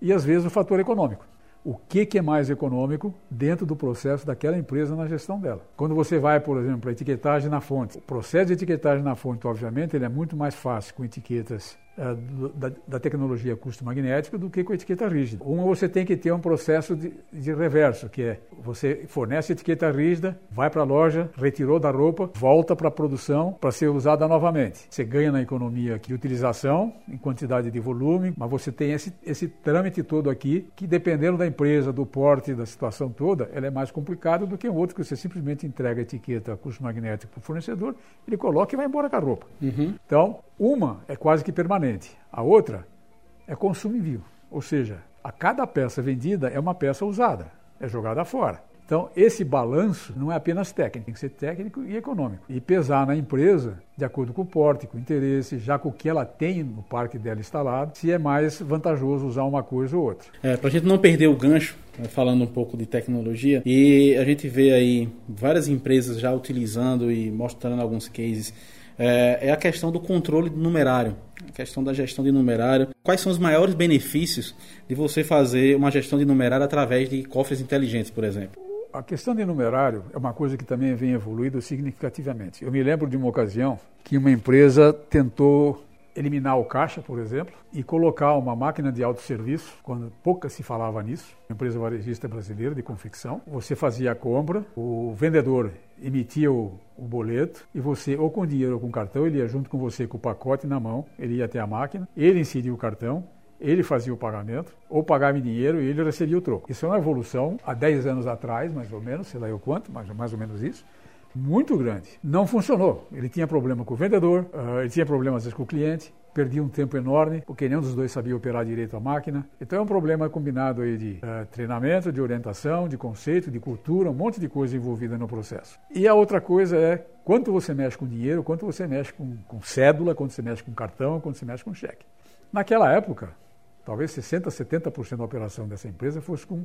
e às vezes o fator econômico. O que, que é mais econômico dentro do processo daquela empresa na gestão dela. Quando você vai, por exemplo, a etiquetagem na fonte, o processo de etiquetagem na fonte, obviamente, ele é muito mais fácil com etiquetas da, da, tecnologia custo magnético do que com etiqueta rígida. Uma você tem que ter um processo de, de reverso, que é você fornece etiqueta rígida, vai para a loja, retirou da roupa, volta para a produção para ser usada novamente. Você ganha na economia de utilização, em quantidade de volume, mas você tem esse, esse trâmite todo aqui, que dependendo da empresa, do porte, da situação toda, ele é mais complicado do que um outro que você simplesmente entrega a etiqueta custo magnético para o fornecedor, ele coloca e vai embora com a roupa. Uhum. Então, uma é quase que permanente, a outra é consumo vivo. Ou seja, a cada peça vendida é uma peça usada, é jogada fora. Então, esse balanço não é apenas técnico, tem que ser técnico e econômico. E pesar na empresa, de acordo com o porte, com o interesse, já com o que ela tem no parque dela instalado, se é mais vantajoso usar uma coisa ou outra. É, para a gente não perder o gancho, né, falando um pouco de tecnologia, e a gente vê aí várias empresas já utilizando e mostrando alguns cases é, é a questão do controle numerário, a questão da gestão de numerário. Quais são os maiores benefícios de você fazer uma gestão de numerário através de cofres inteligentes, por exemplo? A questão de numerário é uma coisa que também vem evoluindo significativamente. Eu me lembro de uma ocasião que uma empresa tentou eliminar o caixa, por exemplo, e colocar uma máquina de autosserviço, quando pouca se falava nisso, empresa varejista brasileira de confecção. Você fazia a compra, o vendedor emitia o, o, boleto e você, ou com dinheiro ou com cartão, ele ia junto com você com o pacote na mão, ele ia até a máquina, ele inseria o cartão, ele fazia o pagamento, ou pagava em dinheiro e ele recebia o troco. Isso é uma evolução há 10 anos atrás, mais ou menos, sei lá eu quanto, mas mais ou menos isso muito grande. Não funcionou. Ele tinha problema com o vendedor, uh, ele tinha problemas com o cliente, perdia um tempo enorme, porque nenhum dos dois sabia operar direito a máquina. Então é um problema combinado aí de uh, treinamento, de orientação, de conceito, de cultura, um monte de coisa envolvida no processo. E a outra coisa é quanto você mexe com dinheiro, quanto você mexe com, com cédula, quanto você mexe com cartão, quanto você mexe com cheque. Naquela época, talvez 60%, 70% da operação dessa empresa fosse com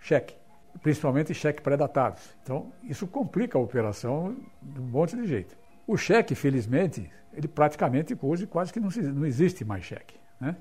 cheque principalmente cheque pré-datados. Então, isso complica a operação de um monte de jeito. O cheque, felizmente, ele praticamente hoje quase que não, não existe mais cheque. Né?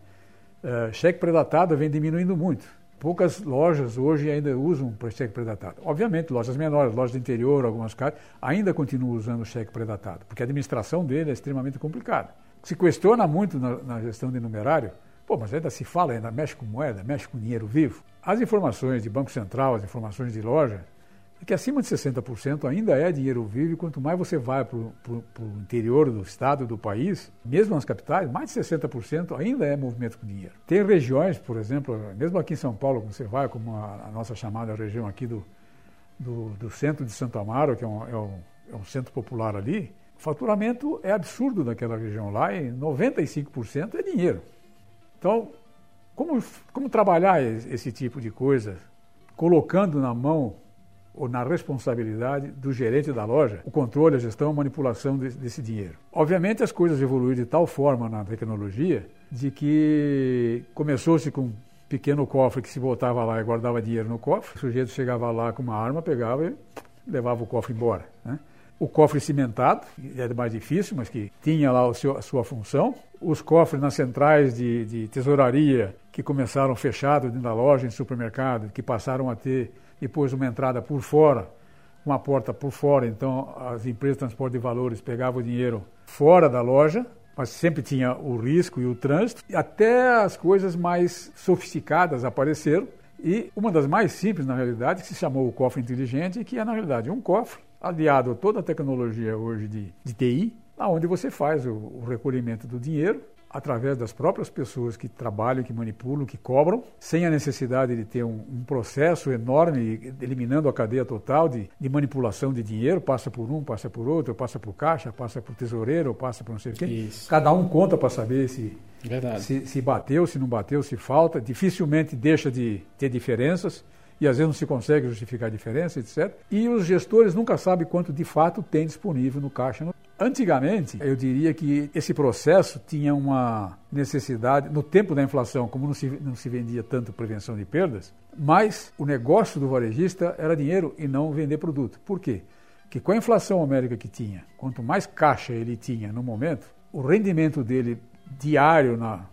Uh, cheque pré-datado vem diminuindo muito. Poucas lojas hoje ainda usam cheque pré-datado. Obviamente, lojas menores, lojas do interior, algumas casas, ainda continuam usando cheque pré-datado, porque a administração dele é extremamente complicada. Se questiona muito na, na gestão de numerário, pô, mas ainda se fala, ainda mexe com moeda, mexe com dinheiro vivo. As informações de Banco Central, as informações de loja, que acima de 60% ainda é dinheiro vivo, e quanto mais você vai para o interior do estado, do país, mesmo nas capitais, mais de 60% ainda é movimento com dinheiro. Tem regiões, por exemplo, mesmo aqui em São Paulo, quando você vai, como a, a nossa chamada região aqui do, do, do, centro de Santo Amaro, que é um, é, um, é um centro popular ali, o faturamento é absurdo daquela região lá e 95% é dinheiro. Então, como, como trabalhar esse tipo de coisa, colocando na mão ou na responsabilidade do gerente da loja o controle, a gestão, a manipulação desse dinheiro. Obviamente as coisas evoluíram de tal forma na tecnologia de que começou-se com um pequeno cofre que se botava lá e guardava dinheiro no cofre, o sujeito chegava lá com uma arma, pegava e levava o cofre embora. Né? o cofre cimentado, é mais difícil, mas que tinha lá seu, a sua função, os cofres nas centrais de, de tesouraria, que começaram fechados dentro da loja, em supermercado, que passaram a ter depois uma entrada por fora, uma porta por fora, então as empresas de transporte de valores pegavam o dinheiro fora da loja, mas sempre tinha o risco e o trânsito, até as coisas mais sofisticadas apareceram, e uma das mais simples, na realidade, que se chamou o cofre inteligente, que é, na realidade, um cofre aliado a toda a tecnologia hoje de, de TI, aonde você faz o, o recolhimento do dinheiro, através das próprias pessoas que trabalham, que manipulam, que cobram, sem a necessidade de ter um, um processo enorme, eliminando a cadeia total de, de, manipulação de dinheiro, passa por um, passa por outro, passa por caixa, passa por tesoureiro, passa por não sei o quê. Cada um conta para saber se, se, se bateu, se não bateu, se falta. Dificilmente deixa de ter diferenças e às vezes não se consegue justificar a diferença, etc. E os gestores nunca sabem quanto de fato tem disponível no caixa. Antigamente, eu diria que esse processo tinha uma necessidade, no tempo da inflação, como não se, não se vendia tanto prevenção de perdas, mas o negócio do varejista era dinheiro e não vender produto. Por quê? Porque com a inflação numérica que tinha, quanto mais caixa ele tinha no momento, o rendimento dele diário na,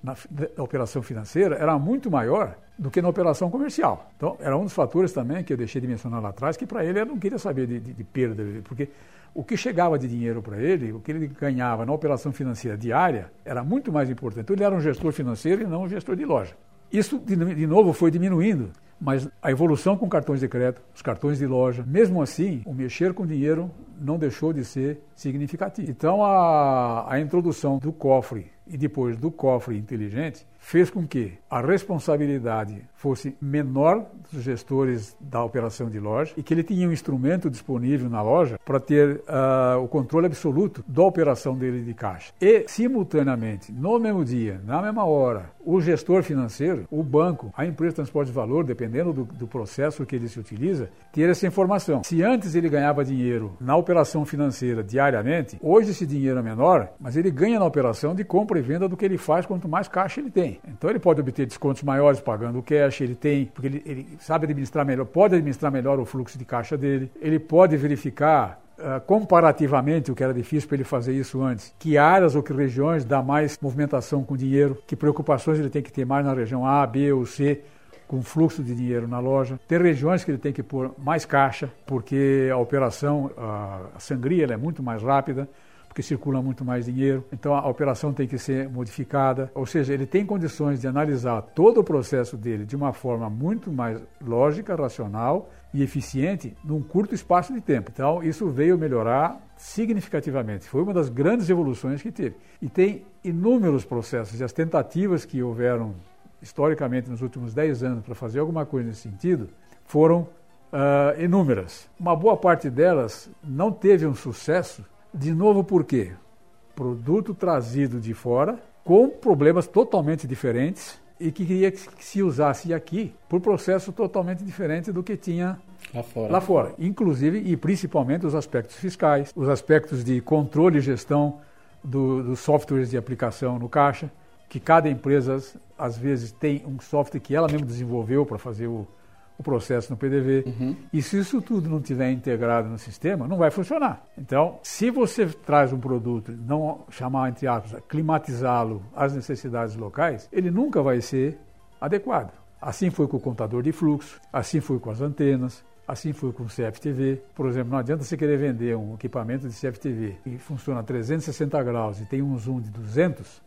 na, na operação financeira era muito maior do que na operação comercial. Então, era um dos fatores também que eu deixei de mencionar lá atrás, que para ele eu não queria saber de, de, de perda, porque o que chegava de dinheiro para ele, o que ele ganhava na operação financeira diária, era muito mais importante. Então, ele era um gestor financeiro e não um gestor de loja. Isso, de, de novo, foi diminuindo, mas a evolução com cartões de crédito, os cartões de loja, mesmo assim, o mexer com dinheiro não deixou de ser significativo. Então, a, a introdução do cofre e depois do cofre inteligente fez com que a responsabilidade fosse menor dos gestores da operação de loja e que ele tinha um instrumento disponível na loja para ter uh, o controle absoluto da operação dele de caixa. E, simultaneamente, no mesmo dia, na mesma hora, o gestor financeiro, o banco, a empresa de transporte de valor, dependendo do, do processo que ele se utiliza, ter essa informação. Se antes ele ganhava dinheiro na operação financeira diariamente, hoje esse dinheiro é menor, mas ele ganha na operação de compra e venda do que ele faz quanto mais caixa ele tem. Então ele pode obter descontos maiores pagando o cash, ele tem, porque ele, ele sabe administrar melhor, pode administrar melhor o fluxo de caixa dele, ele pode verificar Uh, comparativamente, o que era difícil para ele fazer isso antes, que áreas ou que regiões dá mais movimentação com dinheiro, que preocupações ele tem que ter mais na região A, B ou C, com fluxo de dinheiro na loja. Tem regiões que ele tem que pôr mais caixa, porque a operação, a sangria é muito mais rápida porque circula muito mais dinheiro. Então a operação tem que ser modificada. Ou seja, ele tem condições de analisar todo o processo dele de uma forma muito mais lógica, racional e eficiente num curto espaço de tempo. Então isso veio melhorar significativamente. Foi uma das grandes evoluções que teve. E tem inúmeros processos e as tentativas que houveram historicamente nos últimos 10 anos para fazer alguma coisa nesse sentido foram uh, inúmeras. Uma boa parte delas não teve um sucesso de novo, por quê? Produto trazido de fora, com problemas totalmente diferentes e que queria que se usasse aqui por processo totalmente diferente do que tinha lá fora. lá fora. Inclusive e principalmente os aspectos fiscais, os aspectos de controle e gestão do, dos softwares de aplicação no caixa, que cada empresa às vezes tem um software que ela mesma desenvolveu para fazer o, o processo no PDV. Uhum. E se isso tudo não estiver integrado no sistema, não vai funcionar. Então, se você traz um produto, não chamar, entre aspas, climatizá-lo às necessidades locais, ele nunca vai ser adequado. Assim foi com o contador de fluxo, assim foi com as antenas, Assim foi com o CFTV. Por exemplo, não adianta você querer vender um equipamento de CFTV que funciona a 360 graus e tem um zoom de 200,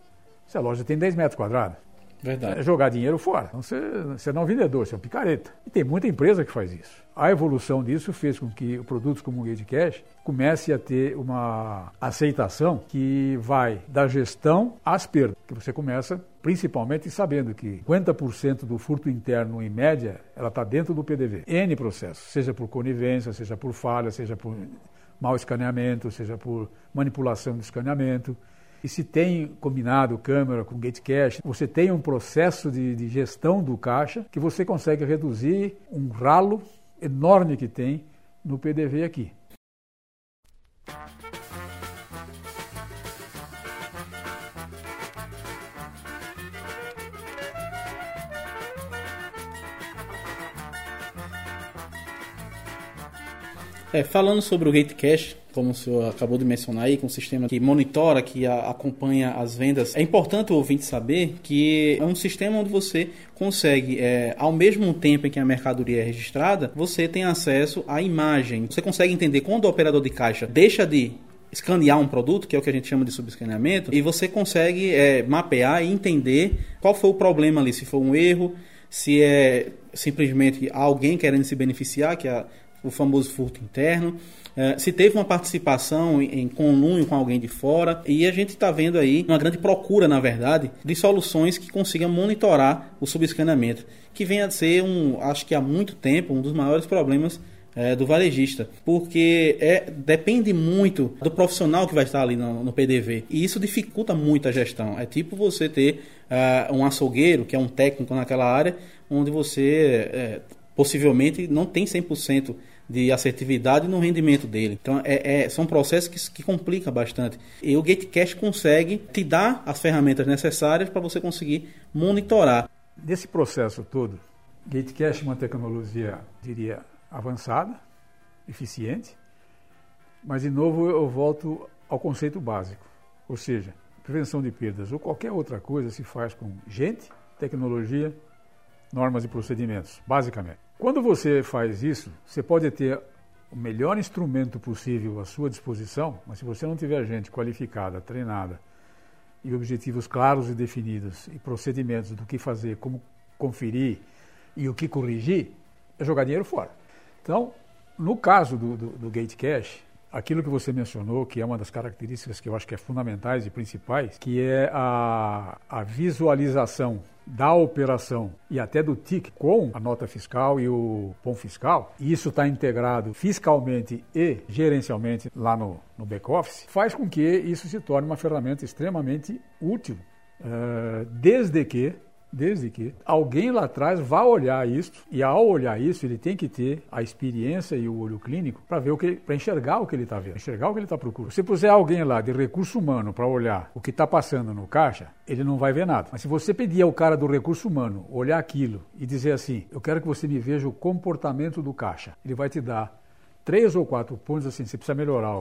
se a loja tem 10 metros quadrados. Verdade. É jogar dinheiro fora. Então você, você não é um vendedor, você é um picareta. E tem muita empresa que faz isso. A evolução disso fez com que produtos como o Gate Cash comece a ter uma aceitação que vai da gestão às perdas. Que você começa principalmente sabendo que 50% do furto interno, em média, ela está dentro do PDV. N processos, seja por conivência, seja por falha, seja por mau escaneamento, seja por manipulação de escaneamento. E se tem combinado câmera com gate cache, você tem um processo de, de gestão do caixa que você consegue reduzir um ralo enorme que tem no PDV aqui. É, falando sobre o Gate Cache, como o senhor acabou de mencionar aí, com um sistema que monitora, que a, acompanha as vendas. É importante o ouvinte saber que é um sistema onde você consegue, é, ao mesmo tempo em que a mercadoria é registrada, você tem acesso à imagem. Você consegue entender quando o operador de caixa deixa de escanear um produto, que é o que a gente chama de subescaneamento, e você consegue é, mapear e entender qual foi o problema ali, se foi um erro, se é simplesmente alguém querendo se beneficiar, que é o famoso furto interno, é, se teve uma participação em, conluio com alguém de fora, e a gente está vendo aí uma grande procura, na verdade, de soluções que consigam monitorar o subescaneamento, que vem a ser, um, acho que há muito tempo, um dos maiores problemas é, do varejista, porque é, depende muito do profissional que vai estar ali no, no, PDV e isso dificulta muito a gestão. É tipo você ter uh, um açougueiro, que é um técnico naquela área, onde você possivelmente não tem 100% de assertividade no rendimento dele. Então, é, é, são processos que, que complicam bastante. E o Gatecash consegue te dar as ferramentas necessárias para você conseguir monitorar. Nesse processo todo, Gatecash é uma tecnologia, diria, avançada, eficiente, mas de novo eu volto ao conceito básico, ou seja, prevenção de perdas ou qualquer outra coisa se faz com gente, tecnologia, normas e procedimentos, basicamente. Quando você faz isso, você pode ter o melhor instrumento possível à sua disposição, mas se você não tiver gente qualificada, treinada e objetivos claros e definidos e procedimentos do que fazer, como conferir e o que corrigir, é jogar dinheiro fora. Então, no caso do, do, do Gate Cash, aquilo que você mencionou, que é uma das características que eu acho que é fundamentais e principais, que é a, a visualização da operação e até do TIC com a nota fiscal e o POM fiscal, e isso está integrado fiscalmente e gerencialmente lá no, no back-office, faz com que isso se torne uma ferramenta extremamente útil, uh, desde que desde que alguém lá atrás vá olhar isso e ao olhar isso ele tem que ter a experiência e o olho clínico para ver o que para enxergar o que ele está vendo, enxergar o que ele está procurando. Se puser alguém lá de recurso humano para olhar o que está passando no caixa, ele não vai ver nada. Mas se você pedir ao cara do recurso humano olhar aquilo e dizer assim, eu quero que você me veja o comportamento do caixa, ele vai te dar três ou quatro pontos assim, você precisa melhorar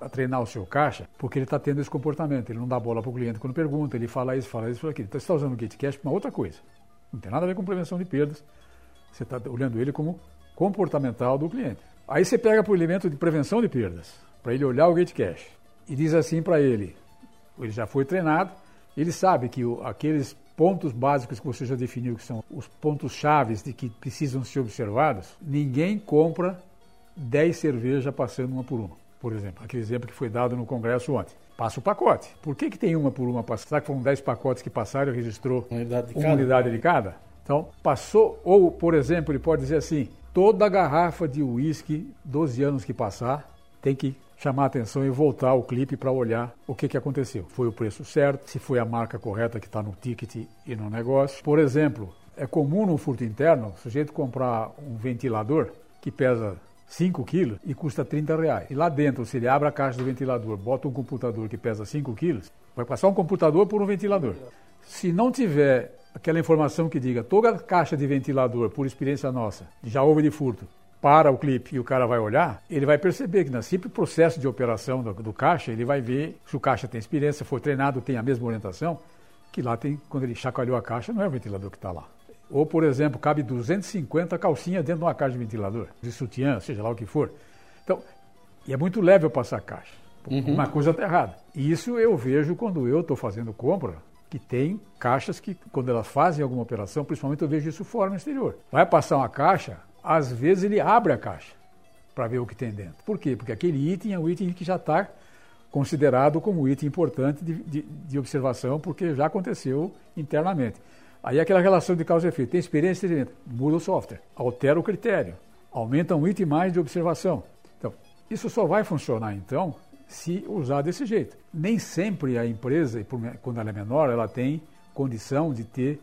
a treinar o seu caixa, porque ele está tendo esse comportamento. Ele não dá bola para o cliente quando pergunta, ele fala isso, fala isso, fala aquilo. Então você está usando o GateCash para uma outra coisa. Não tem nada a ver com prevenção de perdas. Você está olhando ele como comportamental do cliente. Aí você pega para o elemento de prevenção de perdas, para ele olhar o GateCash e diz assim para ele: ele já foi treinado, ele sabe que o, aqueles pontos básicos que você já definiu, que são os pontos chaves de que precisam ser observados, ninguém compra 10 cervejas passando uma por uma por exemplo, aquele exemplo que foi dado no Congresso ontem. Passa o pacote. Por que, que tem uma por uma passada? Será que foram 10 pacotes que passaram e registrou uma unidade de, uma cada? unidade de cada? Então, passou, ou, por exemplo, ele pode dizer assim: toda garrafa de uísque, 12 anos que passar, tem que chamar a atenção e voltar o clipe para olhar o que, que aconteceu. Foi o preço certo, se foi a marca correta que está no ticket e no negócio. Por exemplo, é comum no furto interno o sujeito comprar um ventilador que pesa 5 quilos e custa 30 reais. E lá dentro, se ele abre a caixa do ventilador, bota um computador que pesa 5 quilos, vai passar um computador por um ventilador. Se não tiver aquela informação que diga toda caixa de ventilador, por experiência nossa, já houve de furto, para o clipe e o cara vai olhar, ele vai perceber que no simples processo de operação do, do, caixa, ele vai ver se o caixa tem experiência, foi treinado, tem a mesma orientação, que lá tem, quando ele chacoalhou a caixa, não é o ventilador que está lá. Ou, por exemplo, cabe 250 calcinhas dentro de uma caixa de ventilador, de sutiã, seja lá o que for. Então, e é muito leve eu passar a caixa. Uhum. Uma coisa está errada. E isso eu vejo quando eu estou fazendo compra, que tem caixas que, quando elas fazem alguma operação, principalmente eu vejo isso fora no exterior. Vai passar uma caixa, às vezes ele abre a caixa para ver o que tem dentro. Por quê? Porque aquele item é um item que já está considerado como item importante de, de, de observação, porque já aconteceu internamente. Aí aquela relação de causa e efeito. Tem experiência, experimenta. Muda o software. Altera o critério. Aumenta um item mais de observação. Então, isso só vai funcionar, então, se usar desse jeito. Nem sempre a empresa, quando ela é menor, ela tem condição de ter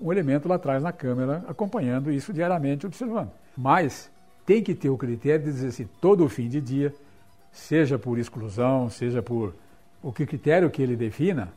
um elemento lá atrás na câmera acompanhando isso diariamente, observando. Mas tem que ter o critério de dizer assim, todo fim de dia, seja por exclusão, seja por o que critério que ele defina,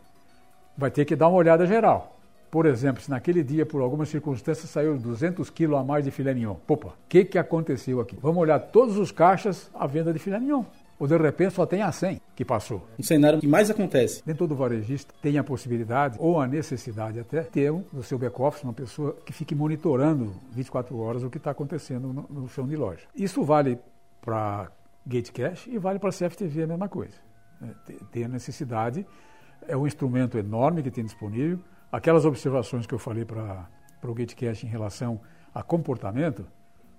vai ter que dar uma olhada geral. Por exemplo, se naquele dia, por alguma circunstância, saiu 200 quilos a mais de filé mignon. Opa, o que, que aconteceu aqui? Vamos olhar todos os caixas à venda de filé mignon. Ou de repente só tem a 100 que passou. Um cenário que mais acontece. Nem todo varejista tem a possibilidade ou a necessidade até ter no seu back-office uma pessoa que fique monitorando 24 horas o que está acontecendo no, no chão de loja. Isso vale para Gate Cash e vale para a CFTV a mesma coisa. É, tem a necessidade, é um instrumento enorme que tem disponível Aquelas observações que eu falei para o GateCast em relação a comportamento,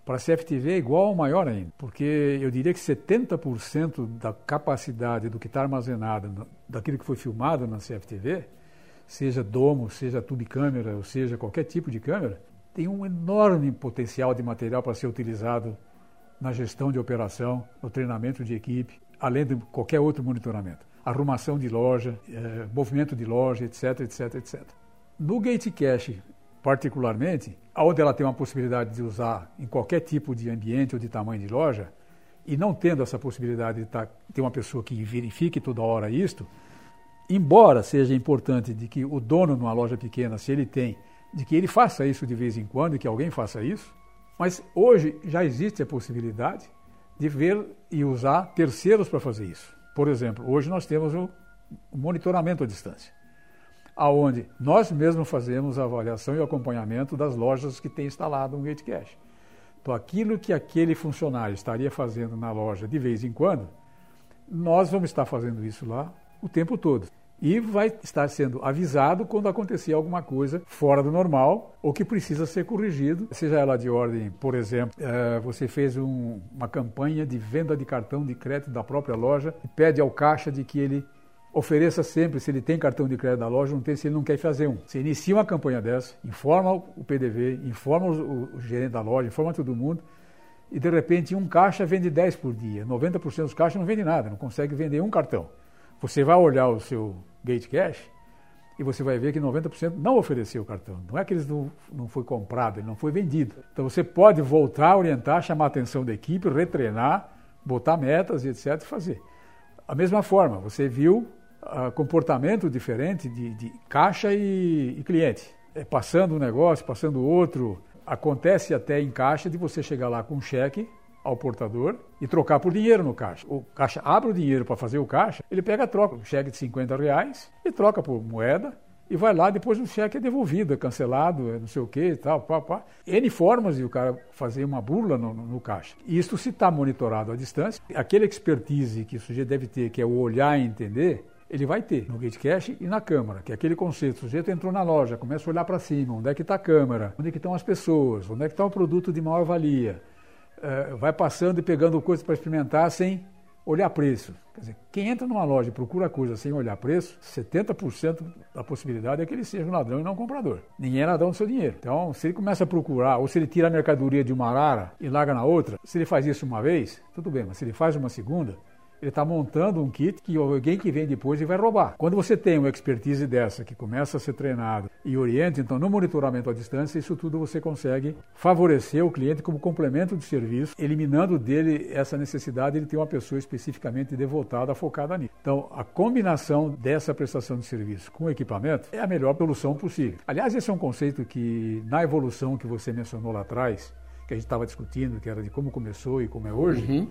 Para a CFTV é igual ou maior ainda, porque eu diria que 70% da capacidade do que está armazenado, daquilo que foi filmado na CFTV, seja domo, seja tube-câmera, ou seja qualquer tipo de câmera, tem um enorme potencial de material para ser utilizado na gestão de operação, no treinamento de equipe, além de qualquer outro monitoramento. Arrumação de loja, eh, movimento de loja, etc, etc, etc. No Gate Cache, particularmente, onde ela tem uma possibilidade de usar em qualquer tipo de ambiente ou de tamanho de loja, e não tendo essa possibilidade de tá, ter uma pessoa que verifique toda hora isto, embora seja importante de que o dono numa loja pequena, se ele tem, de que ele faça isso de vez em quando e que alguém faça isso, mas hoje já existe a possibilidade de ver e usar terceiros para fazer isso. Por exemplo, hoje nós temos o monitoramento à distância, aonde nós mesmos fazemos a avaliação e acompanhamento das lojas que têm instalado um Gate Cache. Então, aquilo que aquele funcionário estaria fazendo na loja de vez em quando, nós vamos estar fazendo isso lá o tempo todo e vai estar sendo avisado quando acontecer alguma coisa fora do normal ou que precisa ser corrigido, seja ela de ordem, por exemplo, é, você fez um, uma campanha de venda de cartão de crédito da própria loja e pede ao caixa de que ele ofereça sempre, se ele tem cartão de crédito da loja, não tem se ele não quer fazer um. Você inicia uma campanha dessa, informa o PDV, informa o, o gerente da loja, informa todo mundo, e de repente um caixa vende 10 por dia, 90% dos caixas não vende nada, não consegue vender um cartão. Você vai olhar o seu Gate Cash e você vai ver que 90% não ofereceu o cartão. Não é que eles não, não foi comprado, ele não foi vendido. Então você pode voltar, orientar, chamar a atenção da equipe, retreinar, botar metas e etc. fazer. A mesma forma, você viu uh, comportamento diferente de, de caixa e, e cliente. É, passando um negócio, passando outro. Acontece até em caixa de você chegar lá com um cheque ao portador e trocar por dinheiro no caixa. O caixa abre o dinheiro para fazer o caixa, ele pega, troca um cheque de 50 reais e troca por moeda e vai lá, depois o cheque é devolvido, é cancelado, é não sei o que e tal, pá, pá. N formas de o cara fazer uma burla no, no caixa. Isso se está monitorado à distância, aquele expertise que o sujeito deve ter, que é o olhar e entender, ele vai ter no Gate Cache e na câmera, que é aquele conceito. O sujeito entrou na loja, começa a olhar para cima, onde é que está a câmera, onde é que estão as pessoas, onde é que está o produto de maior valia é, vai passando e pegando coisas para experimentar sem olhar preço. Quer dizer, quem entra numa loja e procura coisa sem olhar preço, 70% da possibilidade é que ele seja um ladrão e não um comprador. Ninguém é ladrão do seu dinheiro. Então, se ele começa a procurar, ou se ele tira a mercadoria de uma arara e larga na outra, se ele faz isso uma vez, tudo bem, mas se ele faz uma segunda, ele está montando um kit que alguém que vem depois vai roubar. Quando você tem uma expertise dessa que começa a ser treinado e orienta, então no monitoramento à distância, isso tudo você consegue favorecer o cliente como complemento de serviço, eliminando dele essa necessidade de ter uma pessoa especificamente devotada, focada nisso. Então, a combinação dessa prestação de serviço com equipamento é a melhor solução possível. Aliás, esse é um conceito que na evolução que você mencionou lá atrás, que a gente estava discutindo, que era de como começou e como é hoje, uhum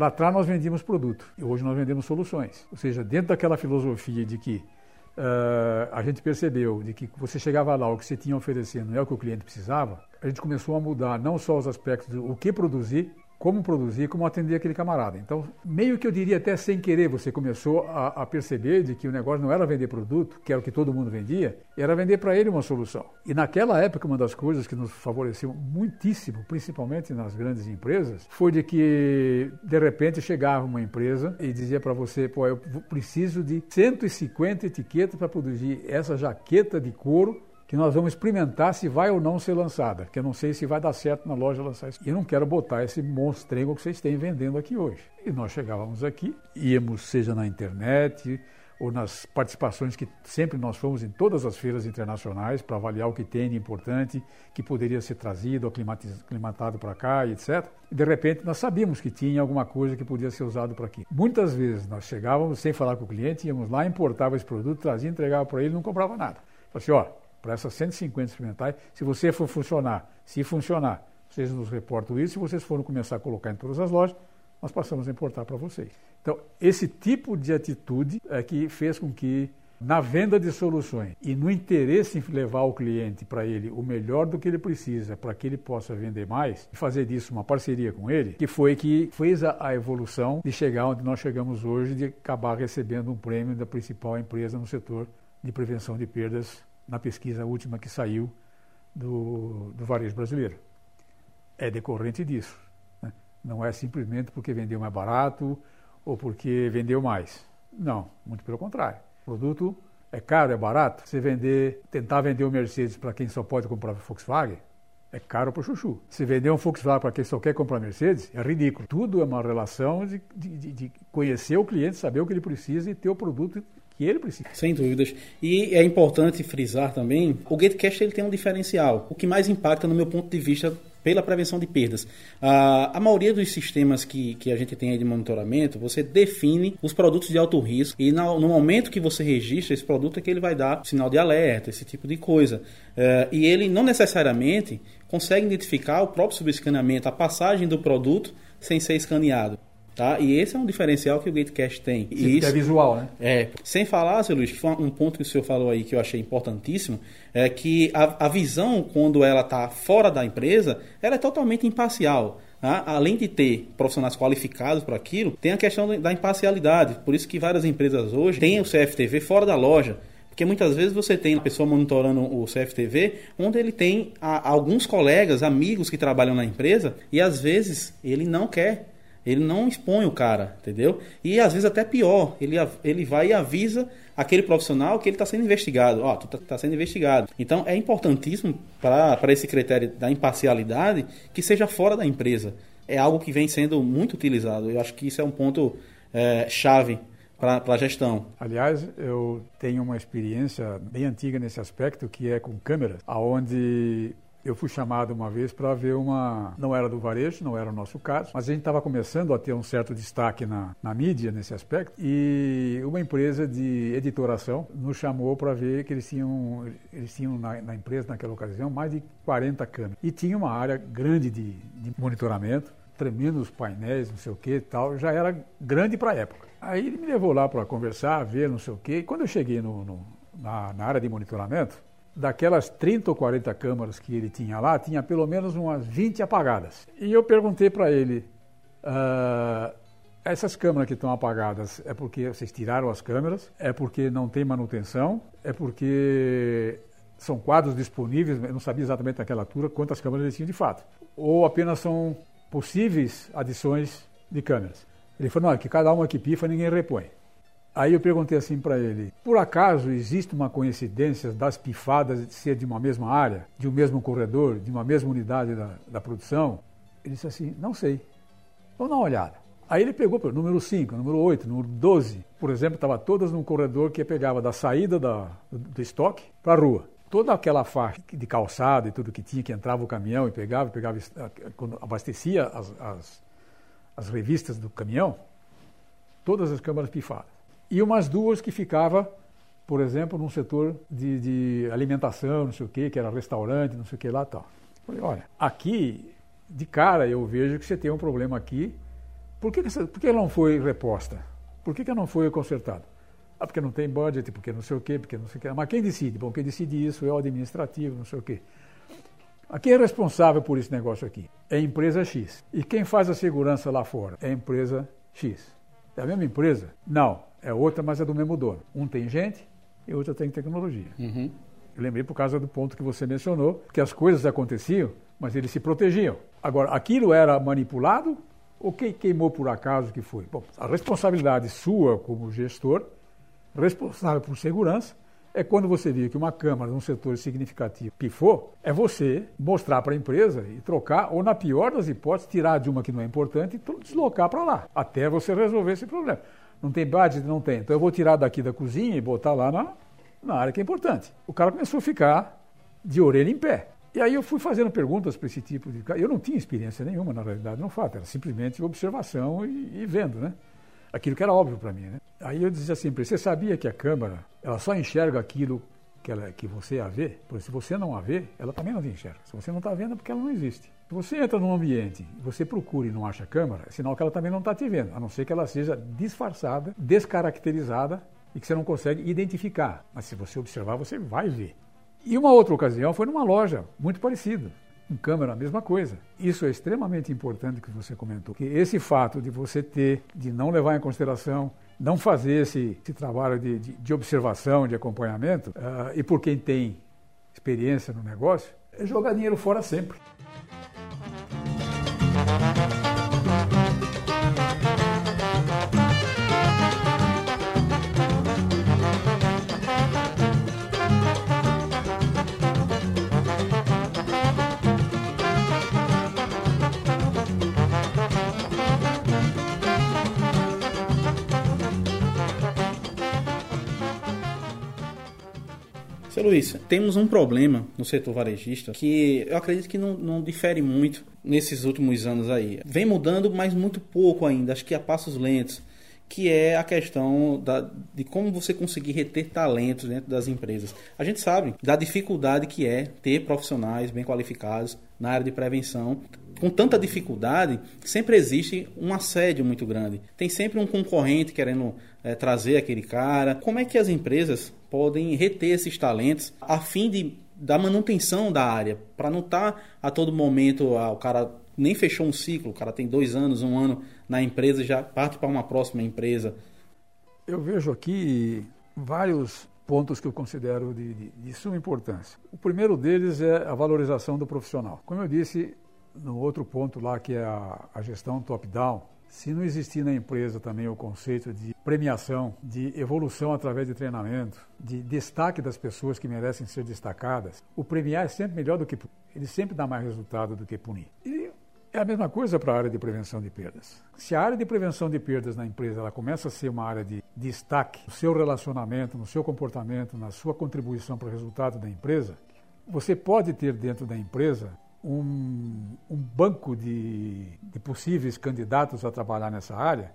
Lá atrás nós vendíamos produto e hoje nós vendemos soluções. Ou seja, dentro daquela filosofia de que uh, a gente percebeu de que você chegava lá, o que você tinha oferecendo não é o que o cliente precisava, a gente começou a mudar não só os aspectos do o que produzir, como produzir, como atender aquele camarada. Então, meio que eu diria até sem querer, você começou a, a perceber de que o negócio não era vender produto, que era o que todo mundo vendia, era vender para ele uma solução. E naquela época, uma das coisas que nos favoreceu muitíssimo, principalmente nas grandes empresas, foi de que, de repente, chegava uma empresa e dizia para você, pô, eu preciso de 150 etiquetas para produzir essa jaqueta de couro que nós vamos experimentar se vai ou não ser lançada, que eu não sei se vai dar certo na loja lançar isso. E não quero botar esse monstrengo que vocês têm vendendo aqui hoje. E nós chegávamos aqui, íamos seja na internet ou nas participações que sempre nós fomos em todas as feiras internacionais para avaliar o que tem de importante, que poderia ser trazido, aclimatado para cá etc. E de repente nós sabíamos que tinha alguma coisa que podia ser usado para aqui. Muitas vezes nós chegávamos sem falar com o cliente, íamos lá, importava esse produto, trazia, entregava para ele, não comprava nada. Falei assim, ó, para essas 150 experimentais, se você for funcionar, se funcionar, vocês nos reportam isso, se vocês forem começar a colocar em todas as lojas, nós passamos a importar para vocês. Então, esse tipo de atitude é que fez com que, na venda de soluções e no interesse em levar o cliente para ele o melhor do que ele precisa para que ele possa vender mais, e fazer disso uma parceria com ele, que foi que fez a, evolução de chegar onde nós chegamos hoje, de acabar recebendo um prêmio da principal empresa no setor de prevenção de perdas na pesquisa última que saiu do, do varejo brasileiro. é decorrente disso. Né? Não é simplesmente porque vendeu mais barato ou porque vendeu mais. Não, muito pelo contrário. O produto é caro, é barato. Você vender, tentar vender o Mercedes para quem só pode comprar Volkswagen, é caro para o chuchu. Se vender um Volkswagen para quem só quer comprar Mercedes, é ridículo. Tudo é uma relação de, de, de, conhecer o cliente, saber o que ele precisa e ter o produto que ele precisa. Sem dúvidas. E é importante frisar também, o Gatecast ele tem um diferencial. O que mais impacta no meu ponto de vista pela prevenção de perdas. A, a maioria dos sistemas que, que a gente tem aí de monitoramento, você define os produtos de alto risco e no, no momento que você registra esse produto é que ele vai dar sinal de alerta, esse tipo de coisa. É, e ele não necessariamente consegue identificar o próprio subescaneamento, a passagem do produto sem ser escaneado. Tá? E esse é um diferencial que o Gatecast tem. E isso, é visual, né? É. Sem falar, seu Luiz, que foi um ponto que o senhor falou aí que eu achei importantíssimo, é que a, a visão, quando ela está fora da empresa, ela é totalmente imparcial. Tá? Além de ter profissionais qualificados para aquilo, tem a questão da imparcialidade. Por isso que várias empresas hoje têm o CFTV fora da loja. Porque muitas vezes você tem a pessoa monitorando o CFTV, onde ele tem a, alguns colegas, amigos que trabalham na empresa, e às vezes ele não quer ele não expõe o cara, entendeu? E às vezes até pior, ele, ele vai e avisa aquele profissional que ele está sendo investigado. Ó, oh, tu está tá sendo investigado. Então é importantíssimo para esse critério da imparcialidade que seja fora da empresa. É algo que vem sendo muito utilizado. Eu acho que isso é um ponto é, chave para a gestão. Aliás, eu tenho uma experiência bem antiga nesse aspecto, que é com câmeras, aonde eu fui chamado uma vez para ver uma. Não era do varejo, não era o nosso caso, mas a gente estava começando a ter um certo destaque na, na mídia nesse aspecto. E uma empresa de editoração nos chamou para ver que eles tinham, eles tinham na, na, empresa, naquela ocasião, mais de 40 câmeras. E tinha uma área grande de, de monitoramento, tremendos painéis, não sei o que e tal. Já era grande para a época. Aí ele me levou lá para conversar, ver, não sei o que. Quando eu cheguei no, no na, na área de monitoramento, daquelas 30 ou 40 câmaras que ele tinha lá, tinha pelo menos umas 20 apagadas. E eu perguntei para ele: uh, essas câmeras que estão apagadas é porque vocês tiraram as câmeras? É porque não tem manutenção? É porque são quadros disponíveis? Eu não sabia exatamente naquela altura quantas câmeras ele tinha de fato. Ou apenas são possíveis adições de câmeras? Ele falou: não, é que cada uma que pifa ninguém repõe. Aí eu perguntei assim para ele: por acaso existe uma coincidência das pifadas de ser de uma mesma área, de um mesmo corredor, de uma mesma unidade da, da produção? Ele disse assim: não sei. Vamos dar uma olhada. Aí ele pegou o número 5, número 8, número 12, por exemplo, estava todas num corredor que pegava da saída da, do, do estoque para a rua. Toda aquela faixa de calçado e tudo que tinha, que entrava o caminhão e pegava, pegava quando abastecia as, as, as revistas do caminhão, todas as câmaras pifadas e umas duas que ficava, por exemplo, num setor de, de alimentação, não sei o quê, que era restaurante, não sei o que lá tal. Falei, olha, aqui, de cara, eu vejo que você tem um problema aqui. Por que, essa, por que ela não foi reposta? Por que, que ela não foi consertada? Ah, porque não tem budget, porque não sei o quê, porque não sei o quê. Mas quem decide? Bom, quem decide isso é o administrativo, não sei o quê. A quem é responsável por esse negócio aqui? É a empresa X. E quem faz a segurança lá fora? É a empresa X. É a mesma empresa? Não é outra, mas é do mesmo dono. Um tem gente e outro tem tecnologia. Uhum. Eu lembrei por causa do ponto que você mencionou, que as coisas aconteciam, mas eles se protegiam. Agora, aquilo era manipulado ou quem queimou por acaso que foi? Bom, a responsabilidade sua como gestor, responsável por segurança, é quando você vê que uma câmara num setor significativo pifou, é você mostrar para a empresa e trocar, ou na pior das hipóteses, tirar de uma que não é importante e deslocar para lá, até você resolver esse problema. Não tem budget? Não tem. Então eu vou tirar daqui da cozinha e botar lá na, na área que é importante. O cara começou a ficar de orelha em pé. E aí eu fui fazendo perguntas para esse tipo de. Eu não tinha experiência nenhuma, na realidade, no fato, era simplesmente observação e, e vendo, né? Aquilo que era óbvio para mim, né? Aí eu dizia assim você sabia que a câmera ela só enxerga aquilo que, ela, que você a vê? Porque se você não a vê, ela também não te enxerga. Se você não está vendo, é porque ela não existe. Se você entra num ambiente, você procura e não acha a câmera, é sinal que ela também não está te vendo, a não ser que ela seja disfarçada, descaracterizada e que você não consegue identificar. Mas se você observar, você vai ver. E uma outra ocasião foi numa loja, muito parecida. Em câmera, a mesma coisa. Isso é extremamente importante que você comentou. Que esse fato de você ter, de não levar em consideração, não fazer esse, esse trabalho de, de, de, observação, de acompanhamento, uh, e por quem tem experiência no negócio, é jogar dinheiro fora sempre. Seu Luiz, temos um problema no setor varejista que eu acredito que não, não difere muito nesses últimos anos aí. Vem mudando, mas muito pouco ainda, acho que a passos lentos que é a questão da, de como você conseguir reter talentos dentro das empresas. A gente sabe da dificuldade que é ter profissionais bem qualificados na área de prevenção. Com tanta dificuldade, sempre existe um assédio muito grande. Tem sempre um concorrente querendo é, trazer aquele cara. Como é que as empresas podem reter esses talentos a fim de da manutenção da área, para não estar tá a todo momento ah, o cara nem fechou um ciclo, o cara tem dois anos, um ano na empresa já parte para uma próxima empresa. Eu vejo aqui vários pontos que eu considero de, de, de, suma importância. O primeiro deles é a valorização do profissional. Como eu disse no outro ponto lá, que é a, a gestão top-down, se não existir na empresa também o conceito de premiação, de evolução através de treinamento, de destaque das pessoas que merecem ser destacadas, o premiar é sempre melhor do que ele sempre dá mais resultado do que punir. E é a mesma coisa para a área de prevenção de perdas. Se a área de prevenção de perdas na empresa ela começa a ser uma área de destaque no seu relacionamento, no seu comportamento, na sua contribuição para o resultado da empresa, você pode ter dentro da empresa um, um banco de, de possíveis candidatos a trabalhar nessa área,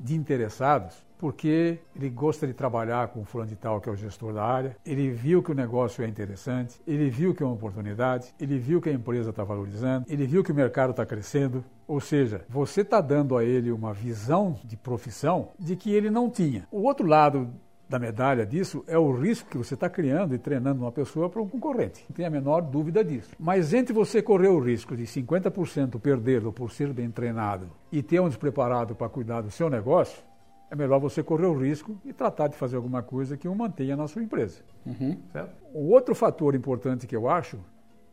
de interessados, porque ele gosta de trabalhar com o fulano de tal, que é o gestor da área, ele viu que o negócio é interessante, ele viu que é uma oportunidade, ele viu que a empresa está valorizando, ele viu que o mercado está crescendo. Ou seja, você está dando a ele uma visão de profissão de que ele não tinha. O outro lado da medalha disso é o risco que você está criando e treinando uma pessoa para um concorrente. Não tem a menor dúvida disso. Mas entre você correr o risco de 50% perdê-lo por ser bem treinado e ter um despreparado para cuidar do seu negócio, é melhor você correr o risco e tratar de fazer alguma coisa que o mantenha na sua empresa. Uhum. O outro fator importante que eu acho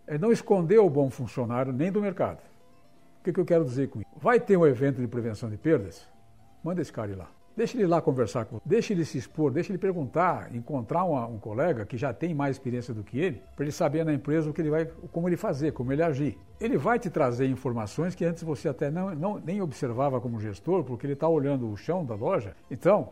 é não esconder o bom funcionário nem do mercado. O que, que eu quero dizer com isso? Vai ter um evento de prevenção de perdas? Manda esse cara ir lá. Deixa ele lá conversar com você, deixa ele se expor, deixa ele perguntar, encontrar uma, um colega que já tem mais experiência do que ele, para ele saber na empresa o que ele vai, como ele fazer, como ele agir. Ele vai te trazer informações que antes você até não, não nem observava como gestor, porque ele está olhando o chão da loja. Então,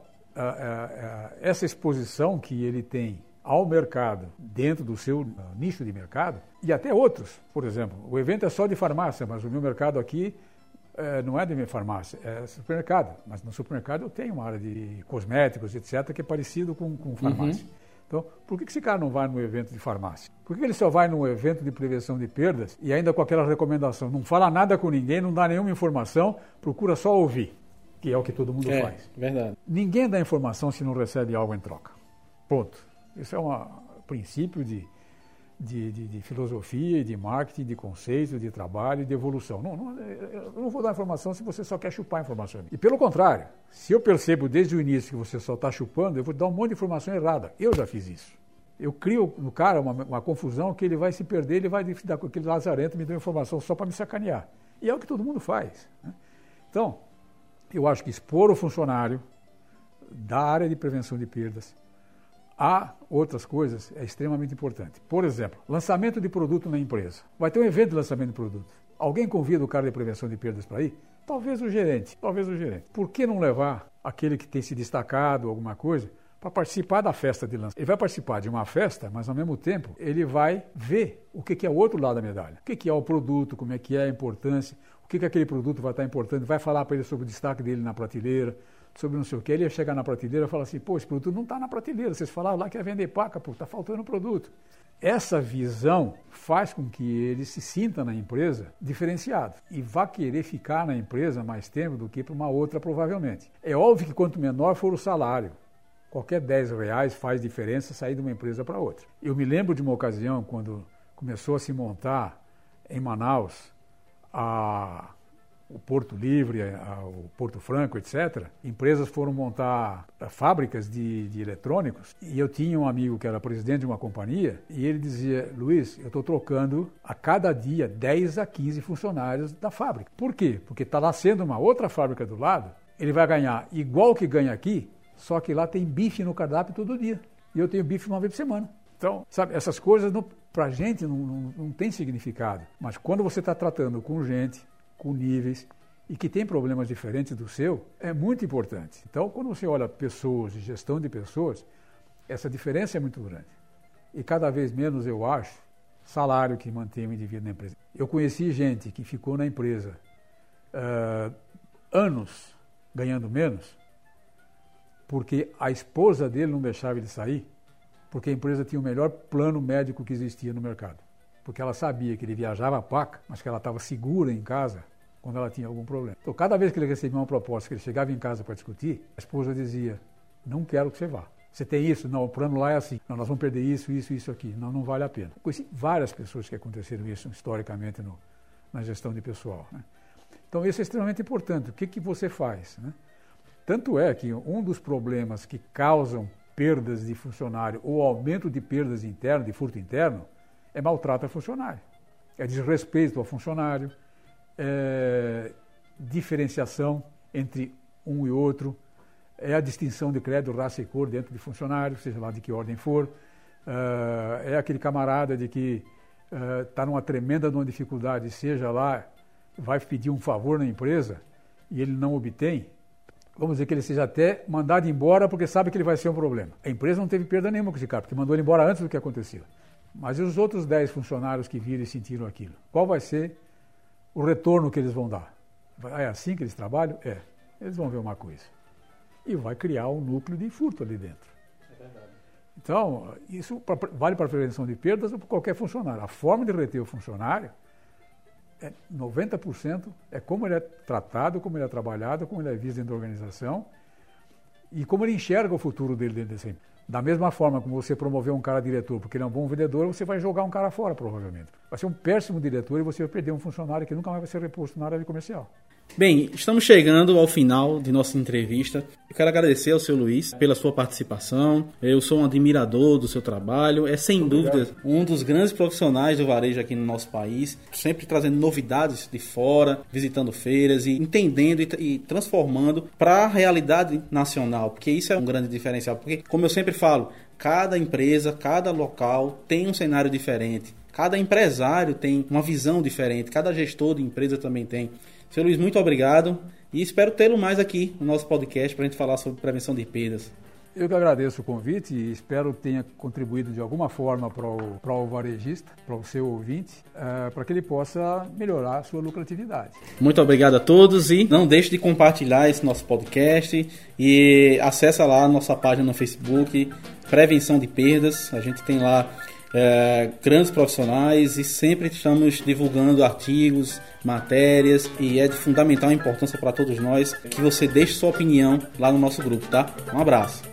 essa exposição que ele tem ao mercado, dentro do seu nicho de mercado, e até outros. Por exemplo, o evento é só de farmácia, mas o meu mercado aqui é, não é de minha farmácia, é supermercado. Mas no supermercado eu tenho uma área de cosméticos, etc., que é parecido com, com farmácia. Uhum. Então, por que esse cara não vai no evento de farmácia? Por que ele só vai no evento de prevenção de perdas e ainda com aquela recomendação? Não fala nada com ninguém, não dá nenhuma informação, procura só ouvir, que é o que todo mundo é, faz. Verdade. Ninguém dá informação se não recebe algo em troca. Ponto. Isso é um princípio de, de, de, de, filosofia, de marketing, de conceito, de trabalho, de evolução. Não, não, eu não vou dar informação se você só quer chupar informação. E pelo contrário, se eu percebo desde o início que você só está chupando, eu vou dar um monte de informação errada. Eu já fiz isso. Eu crio no cara uma, uma confusão que ele vai se perder, ele vai dar com aquele lazarento me deu informação só para me sacanear. E é o que todo mundo faz. Né? Então, eu acho que expor o funcionário da área de prevenção de perdas, Há outras coisas é extremamente importante. Por exemplo, lançamento de produto na empresa. Vai ter um evento de lançamento de produto. Alguém convida o cara de prevenção de perdas para ir? Talvez o gerente, talvez o gerente. Por que não levar aquele que tem se destacado alguma coisa para participar da festa de lançamento? Ele vai participar de uma festa, mas ao mesmo tempo ele vai ver o que é o outro lado da medalha. O que é o produto, como é que é a importância, o que, que aquele produto vai estar importante, vai falar para ele sobre o destaque dele na prateleira, sobre não sei o que, ele ia chegar na prateleira e falar assim, pô, esse produto não está na prateleira, vocês falaram lá que ia vender paca, pô, está faltando produto. Essa visão faz com que ele se sinta na empresa diferenciado e vá querer ficar na empresa mais tempo do que para uma outra, provavelmente. É óbvio que quanto menor for o salário, qualquer 10 reais faz diferença sair de uma empresa para outra. Eu me lembro de uma ocasião quando começou a se montar em Manaus a o Porto Livre, o Porto Franco, etc., empresas foram montar fábricas de, de, eletrônicos e eu tinha um amigo que era presidente de uma companhia e ele dizia, Luiz, eu estou trocando a cada dia 10 a 15 funcionários da fábrica. Por quê? Porque está nascendo uma outra fábrica do lado, ele vai ganhar igual que ganha aqui, só que lá tem bife no cardápio todo dia. E eu tenho bife uma vez por semana. Então, sabe, essas coisas para a gente não, não, não tem significado. Mas quando você está tratando com gente com níveis e que tem problemas diferentes do seu, é muito importante. Então, quando você olha pessoas e gestão de pessoas, essa diferença é muito grande. E cada vez menos, eu acho, salário que mantém o indivíduo na empresa. Eu conheci gente que ficou na empresa uh, anos ganhando menos, porque a esposa dele não deixava ele sair, porque a empresa tinha o melhor plano médico que existia no mercado porque ela sabia que ele viajava a paca, mas que ela estava segura em casa quando ela tinha algum problema. Então, cada vez que ele recebia uma proposta, que ele chegava em casa para discutir, a esposa dizia: Não quero que você vá. Você tem isso? Não, o plano lá é assim. Não, nós vamos perder isso, isso, isso aqui. Não, não vale a pena. Conheci várias pessoas que aconteceram isso historicamente no, na gestão de pessoal. Né? Então, isso é extremamente importante. O que, que você faz? Né? Tanto é que um dos problemas que causam perdas de funcionário ou aumento de perdas internas, de furto interno, é maltrato a funcionário, é desrespeito ao funcionário, é diferenciação entre um e outro, é a distinção de crédito, raça e cor dentro de funcionário, seja lá de que ordem for, é aquele camarada de que está numa tremenda numa dificuldade, seja lá, vai pedir um favor na empresa e ele não obtém, vamos dizer que ele seja até mandado embora porque sabe que ele vai ser um problema. A empresa não teve perda nenhuma com esse cara, porque mandou ele embora antes do que aconteceu. Mas e os outros 10 funcionários que viram e sentiram aquilo? Qual vai ser o retorno que eles vão dar? É assim que eles trabalham? É. Eles vão ver uma coisa. E vai criar um núcleo de furto ali dentro. É verdade. Então, isso vale para a prevenção de perdas ou para qualquer funcionário. A forma de reter o funcionário é 90% é como ele é tratado, como ele é trabalhado, como ele é visto dentro da organização e como ele enxerga o futuro dele dentro dessa empresa. Da mesma forma como você promover um cara diretor porque ele é um bom vendedor, você vai jogar um cara fora, provavelmente. Vai ser um péssimo diretor e você vai perder um funcionário que nunca mais vai ser reposto na área comercial. Bem, estamos chegando ao final de nossa entrevista. Eu quero agradecer ao seu Luiz pela sua participação. Eu sou um admirador do seu trabalho. É sem dúvida um dos grandes profissionais do varejo aqui no nosso país, sempre trazendo novidades de fora, visitando feiras e entendendo e, e transformando para a realidade nacional, porque isso é um grande diferencial. Porque, como eu sempre falo, cada empresa, cada local tem um cenário diferente. Cada empresário tem uma visão diferente, cada gestor de empresa também tem. Seu Luiz, muito obrigado e espero tê-lo mais aqui no nosso podcast para a gente falar sobre prevenção de perdas. Eu que agradeço o convite e espero que tenha contribuído de alguma forma para o, para o varejista, para o seu ouvinte, é, para que ele possa melhorar a sua lucratividade. Muito obrigado a todos e não deixe de compartilhar esse nosso podcast e acessa lá a nossa página no Facebook, Prevenção de Perdas. A gente tem lá é, grandes profissionais e sempre estamos divulgando artigos, matérias e é de fundamental importância para todos nós que você deixe sua opinião lá no nosso grupo, tá? Um abraço.